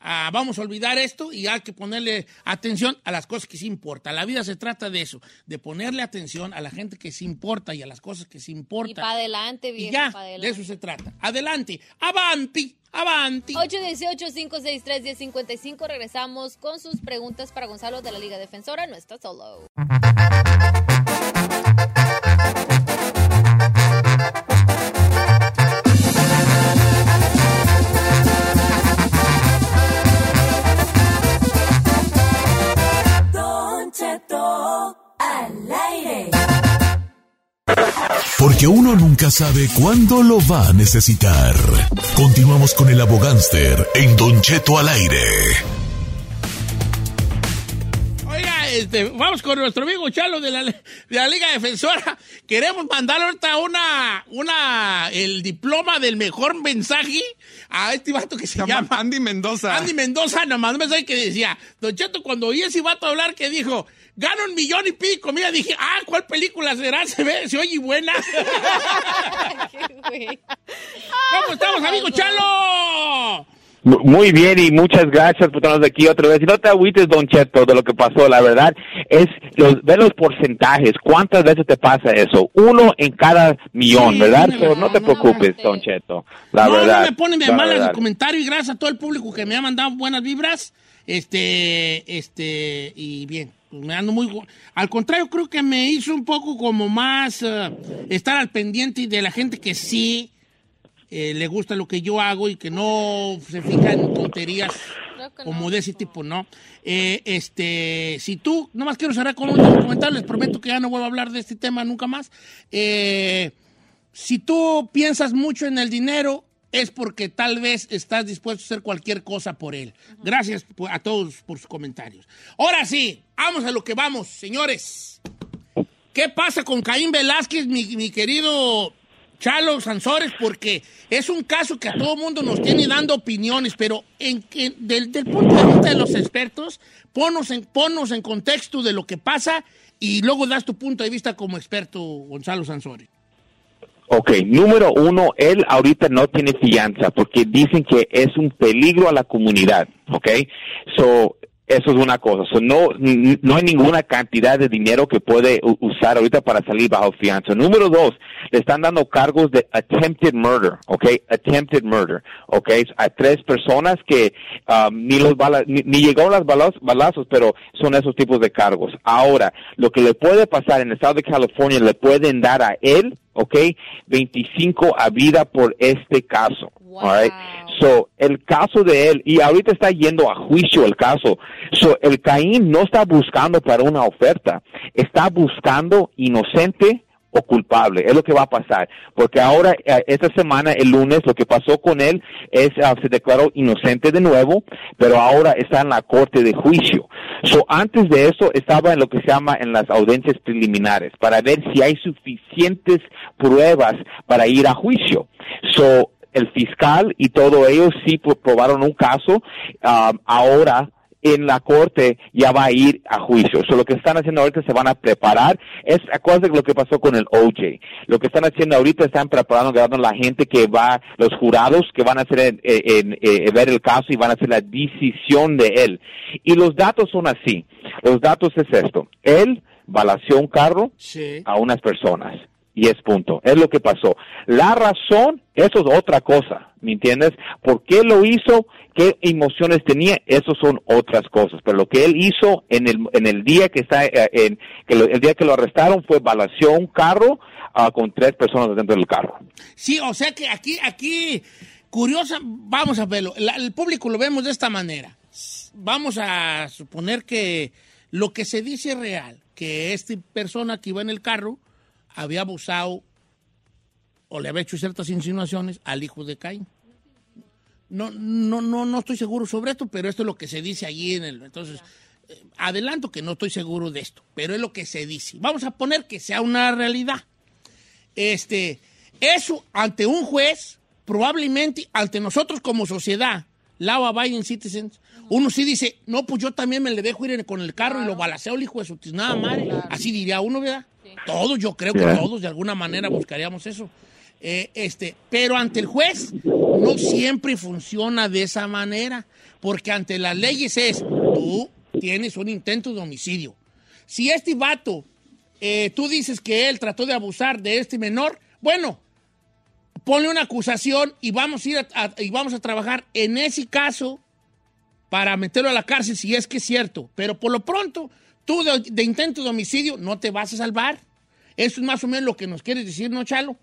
Ah, vamos a olvidar esto y hay que ponerle atención a las cosas que sí importan. La vida se trata de eso, de ponerle atención a la gente que sí importa y a las cosas que sí Y importan. para adelante, Y viejo, ya, pa' de eso se trata. Adelante, avanti, avanti. 818-563-1055. Regresamos con sus preguntas para Gonzalo de la Liga Defensora. No está solo. Porque uno nunca sabe cuándo lo va a necesitar. Continuamos con el abogánster en Don Cheto al aire. Oiga, este, vamos con nuestro amigo Chalo de la, de la Liga Defensora. Queremos mandarle ahorita una, una, el diploma del mejor mensaje a este vato que se, llama Andy Mendoza. Andy Mendoza, nada más un mensaje que decía, Don Cheto, cuando oí ese vato hablar que dijo, gano un millón y pico, mira, dije, ah, ¿cuál película será? Se ve, se oye buena. ¿Cómo estamos, amigo Chalo? Mu- Muy bien y muchas gracias por tenernos aquí otra vez. Y no te agüites, Don Cheto, de lo que pasó. La verdad es, los, ve los porcentajes. ¿Cuántas veces te pasa eso? Uno en cada millón, Sí, ¿verdad? no te preocupes, Don Cheto. La no, verdad. no me ponen de verdad. el comentario y gracias a todo el público que me ha mandado buenas vibras. Este, este, y bien, me ando muy... Al contrario, creo que me hizo un poco como más eh, estar al pendiente de la gente que sí eh, le gusta lo que yo hago y que no se fija en tonterías como de ese tipo, ¿no? Eh, este, si tú, nomás quiero cerrar con un comentario, les prometo que ya no vuelvo a hablar de este tema nunca más. Eh, si tú piensas mucho en el dinero, es porque tal vez estás dispuesto a hacer cualquier cosa por él. Gracias a todos por sus comentarios. Ahora sí, vamos a lo que vamos, señores. ¿Qué pasa con Caín Velázquez, mi, mi querido Chalo Sansores? Porque es un caso que a todo mundo nos tiene dando opiniones, pero en, en- del, del punto de vista de los expertos, ponnos en, ponnos en contexto de lo que pasa y luego das tu punto de vista como experto, Gonzalo Sansores. Ok, número uno, él ahorita no tiene fianza porque dicen que es un peligro a la comunidad, ok? So, eso es una cosa. So, no, no hay ninguna cantidad de dinero que puede usar ahorita para salir bajo fianza. Número dos, le están dando cargos de attempted murder, ok? Attempted murder, ok? A tres personas que um, ni los bala- ni, ni llegaron las balas- balazos, pero son esos tipos de cargos. Ahora, lo que le puede pasar en el estado de California, le pueden dar a él, ok, 25 a vida por este caso. all right? So, el caso de él, y ahorita está yendo a juicio el caso. So, el Caín no está buscando para una oferta, está buscando inocente o culpable. Es lo que va a pasar. Porque ahora, eh, esta semana, el lunes, lo que pasó con él es, ah, se declaró inocente de nuevo, pero ahora está en la corte de juicio. So, antes de eso, estaba en lo que se llama en las audiencias preliminares, para ver si hay suficientes pruebas para ir a juicio. So, el fiscal y todos ellos sí pro- probaron un caso. um, ahora en la corte ya va a ir a juicio. So, lo que están haciendo ahorita se van a preparar. Es acuérdense lo que pasó con el OJ. Lo que están haciendo ahorita están preparando, grabando la gente que va, los jurados que van a hacer en, en- en- ver el caso y van a hacer la decisión de él. Y los datos son así. Los datos es esto. Él balació un carro a unas personas. Y es punto. Es lo que pasó. La razón, eso es otra cosa. ¿Me entiendes? ¿Por qué lo hizo? ¿Qué emociones tenía? Eso son otras cosas. Pero lo que él hizo en el, en el día que está, eh, en, que lo- el día que lo arrestaron fue balació un carro ah, con tres personas dentro del carro. Sí, o sea que aquí, aquí, curiosa, vamos a verlo. La- el público lo vemos de esta manera. Vamos a suponer que lo que se dice es real, que esta persona que iba en el carro había abusado o le había hecho ciertas insinuaciones al hijo de Caín. No, no, no, no estoy seguro sobre esto, pero esto es lo que se dice allí en el. Entonces, eh, adelanto que no estoy seguro de esto, pero es lo que se dice. Vamos a poner que sea una realidad. Este, eso ante un juez, probablemente ante nosotros como sociedad, law abiding citizens, uno sí dice, no, pues yo también me le dejo ir con el carro y lo balaceo el hijo de su tiznada madre. Así diría uno, ¿verdad? Todos, yo creo que Yeah. todos de alguna manera buscaríamos eso. Eh, este, pero ante el juez no siempre funciona de esa manera, porque ante las leyes es, tú tienes un intento de homicidio. Si este vato, eh, tú dices que él trató de abusar de este menor, bueno, ponle una acusación y vamos a ir a, a- y vamos a trabajar en ese caso para meterlo a la cárcel si es que es cierto. Pero por lo pronto, tú de, intento de homicidio no te vas a salvar. Eso es más o menos lo que nos quieres decir, ¿no, Chalo?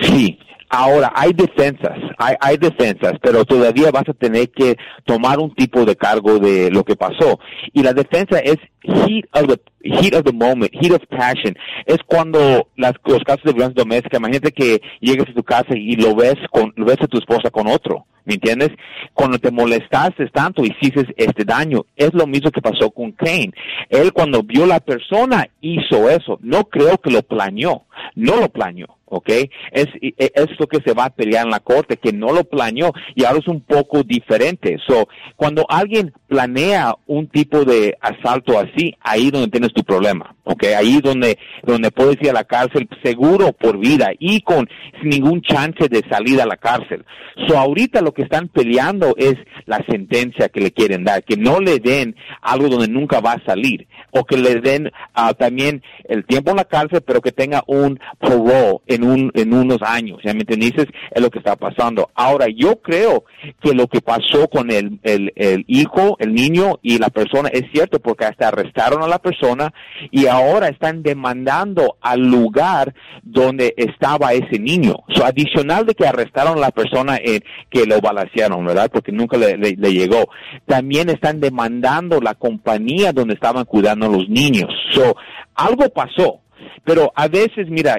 Sí, Ahora, hay defensas, hay, hay defensas, pero todavía vas a tener que tomar un tipo de cargo de lo que pasó. Y la defensa es heat of the, heat of the moment, heat of passion. Es cuando las, los casos de violencia doméstica, imagínate que llegas a tu casa y lo ves con, lo ves a tu esposa con otro. ¿Me entiendes? Cuando te molestaste tanto hiciste este daño, es lo mismo que pasó con Kane. Él cuando vio la persona hizo eso. No creo que lo planeó. No lo planeó. ¿Ok? Es, es lo que se va a pelear en la corte, que no lo planeó y ahora es un poco diferente. So, cuando alguien planea un tipo de asalto así, ahí donde tienes tu problema, ¿ok? Ahí donde, donde puedes ir a la cárcel seguro por vida y con sin ningún chance de salir a la cárcel. So, ahorita lo que están peleando es la sentencia que le quieren dar, que no le den algo donde nunca va a salir, o que le den ah, también el tiempo en la cárcel, pero que tenga un parole en un, en unos años, ¿ya me entiendes? Es lo que está pasando. Ahora, yo creo que lo que pasó con el, el, hijo, el niño y la persona es cierto, porque hasta arrestaron a la persona y ahora están demandando al lugar donde estaba ese niño. So, adicional de que arrestaron a la persona en, que lo balancearon, ¿verdad? Porque nunca le, le, le llegó. También están demandando la compañía donde estaban cuidando a los niños. So, algo pasó. Pero a veces, mira,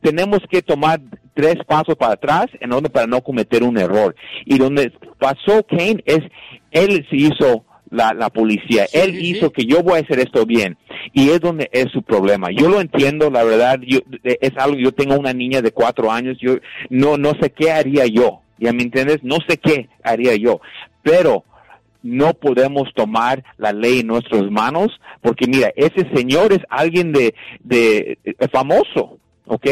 tenemos que tomar tres pasos para atrás en orden para no cometer un error. Y donde pasó Kane es, él se hizo la, la policía, él hizo que yo voy a hacer esto bien. Y es donde es su problema. Yo lo entiendo, la verdad, yo, es algo, yo tengo una niña de cuatro años, yo no, no sé qué haría yo. ¿Ya me entiendes? No sé qué haría yo. Pero, no podemos tomar la ley en nuestras manos, porque mira, ese señor es alguien de, de, de famoso, ¿ok?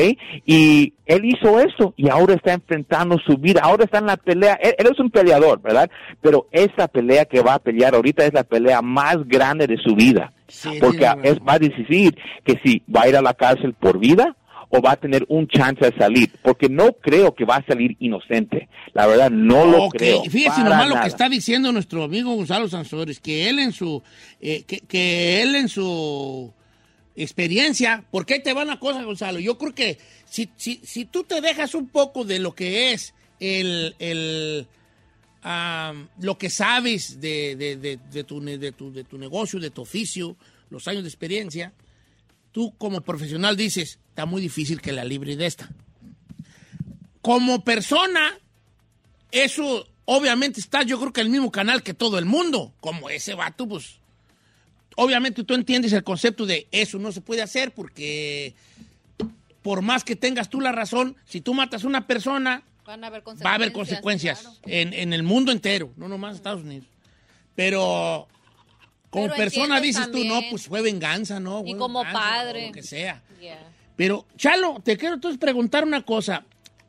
Y él hizo eso y ahora está enfrentando su vida, ahora está en la pelea, él, él, es un peleador, ¿verdad? Pero esa pelea que va a pelear ahorita es la pelea más grande de su vida, Sí, porque es, va a decidir que si va a ir a la cárcel por vida o va a tener un chance de salir, porque no creo que va a salir inocente, la verdad no lo Ok, creo. Fíjese nomás lo que está diciendo nuestro amigo Gonzalo Sansores, que él en su, eh, que, que él en su experiencia, ¿por qué te va una cosa, Gonzalo? Yo creo que si, si, si tú te dejas un poco de lo que es el, el lo que sabes de, de, de, de tu, de, tu, de tu negocio, de tu oficio, los años de experiencia, tú como profesional dices, está muy difícil que la libre de esta. Como persona, eso obviamente está yo creo que en el mismo canal que todo el mundo. Como ese vato, pues obviamente tú entiendes el concepto de eso no se puede hacer porque por más que tengas tú la razón, si tú matas a una persona, Van a haber consecuencias. va a haber consecuencias en, en el mundo entero, no nomás en Estados Unidos. Pero como Pero persona dices tú, no, pues fue venganza, ¿no? Y Fue como venganza, padre. o Lo que sea. Yeah. Pero, Chalo, te quiero entonces preguntar una cosa.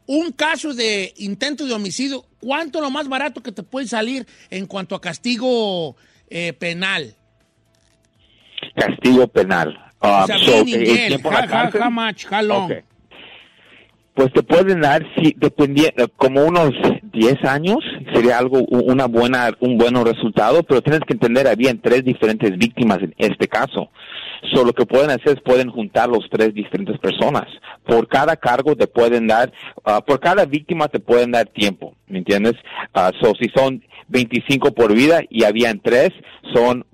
Un caso de intento de homicidio, ¿cuánto lo más barato que te puede salir en cuanto a castigo eh, penal? Castigo penal. So, la How- how- cárcel- how much? How long? Ok. Pues te pueden dar, si, dependiendo, como unos 10 años, sería algo, una buena, un buen resultado, pero tienes que entender, habían tres diferentes víctimas en este caso. So, lo que pueden hacer es pueden juntar los tres diferentes personas. Por cada cargo te pueden dar, ah, por cada víctima te pueden dar tiempo, ¿me entiendes? Ah, so, si son 25 por vida y habían tres, son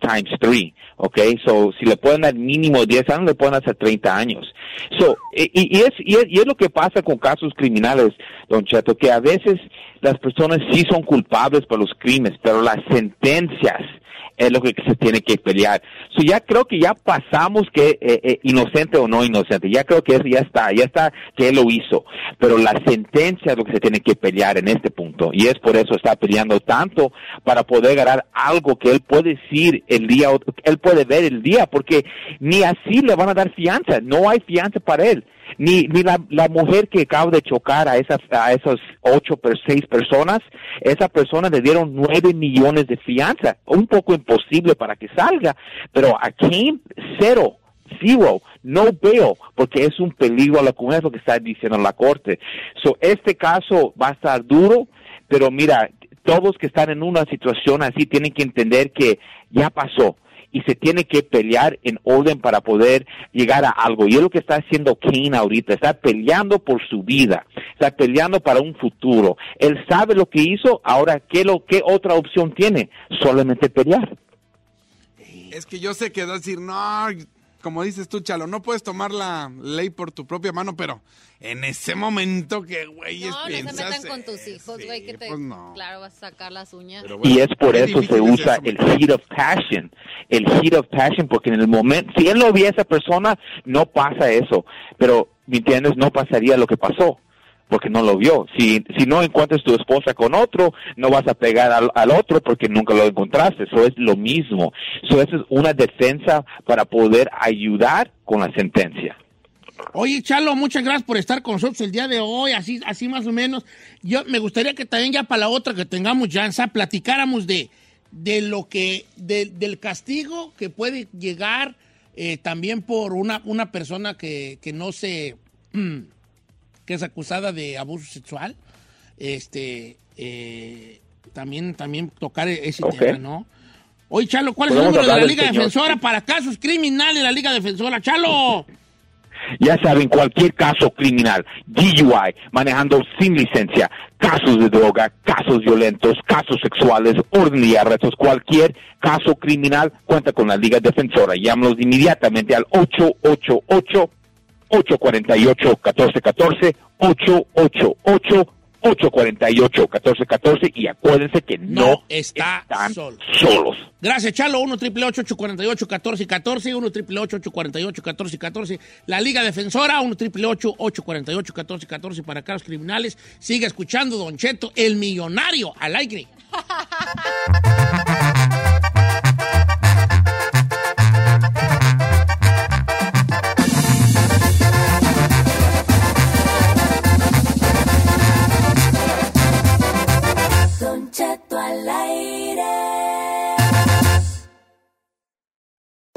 times three, ¿ok? So, si le pueden dar mínimo 10 años, le pueden hacer 30 años. So, y, y es, y, es, y es lo que pasa con casos criminales, don Cheto, que a veces las personas sí son culpables por los crímenes, pero las sentencias es lo que se tiene que pelear. So, ya creo que ya pasamos que eh, eh, inocente o no inocente, ya creo que eso ya está, ya está que él lo hizo, pero la sentencia es lo que se tiene que pelear en este punto y es por eso está peleando tanto para poder ganar algo que él puede decir el día, él puede ver el día, porque ni así le van a dar fianza, no hay fianza para él. Ni, ni la, la mujer que acaba de chocar a esas, a esas ocho, seis personas, esa persona le dieron nueve millones de fianza. Un poco imposible para que salga, pero a Kane, cero. Zero, no veo, porque es un peligro a la comunidad, lo que está diciendo la corte. So, este caso va a estar duro, pero mira, todos que están en una situación así tienen que entender que ya pasó. Y se tiene que pelear en orden para poder llegar a algo. Y es lo que está haciendo Kane ahorita, está peleando por su vida, está peleando para un futuro. Él sabe lo que hizo, ahora ¿qué, lo, qué otra opción tiene? Solamente pelear. Es que yo sé que decir, no, como dices tú, Chalo, no puedes tomar la ley por tu propia mano, pero en ese momento que, güey, No, no se metan con tus hijos, güey, que te... pues no. Claro, vas a sacar las uñas. y es por eso se usa eso, el heat of passion. El heat of passion, porque en el momento, si él no vio a esa persona, no pasa eso. Pero, ¿me entiendes? No pasaría lo que pasó. Porque no lo vio. Si, si no encuentras tu esposa con otro, no vas a pegar al, al otro porque nunca lo encontraste. Eso es lo mismo. Eso es una defensa para poder ayudar con la sentencia. Oye, Chalo, muchas gracias por estar con nosotros el día de hoy, así, así más o menos. Yo me gustaría que también ya para la otra que tengamos chance, platicáramos de, de lo que, de- del castigo que puede llegar eh, también por una, una persona que, que no se, que es acusada de abuso sexual. Este, eh, también, también tocar ese Ok. tema, ¿no? Oye, Chalo, ¿cuál es el número de la Liga señor- Defensora para casos criminales de la Liga Defensora? ¡Chalo! Ya saben, cualquier caso criminal, DUI, manejando sin licencia, casos de droga, casos violentos, casos sexuales, orden y arrestos, cualquier caso criminal cuenta con la Liga Defensora. Llámanos inmediatamente al 888-848-1414, 888-848-1414 y acuérdense que no, No está están solo. solos. Gracias, Chalo. 1 triple 848 1414 1 triple 848 1414 La Liga Defensora, 1 triple 848 1414 para casos criminales. Sigue escuchando, Don Cheto, el millonario al aire.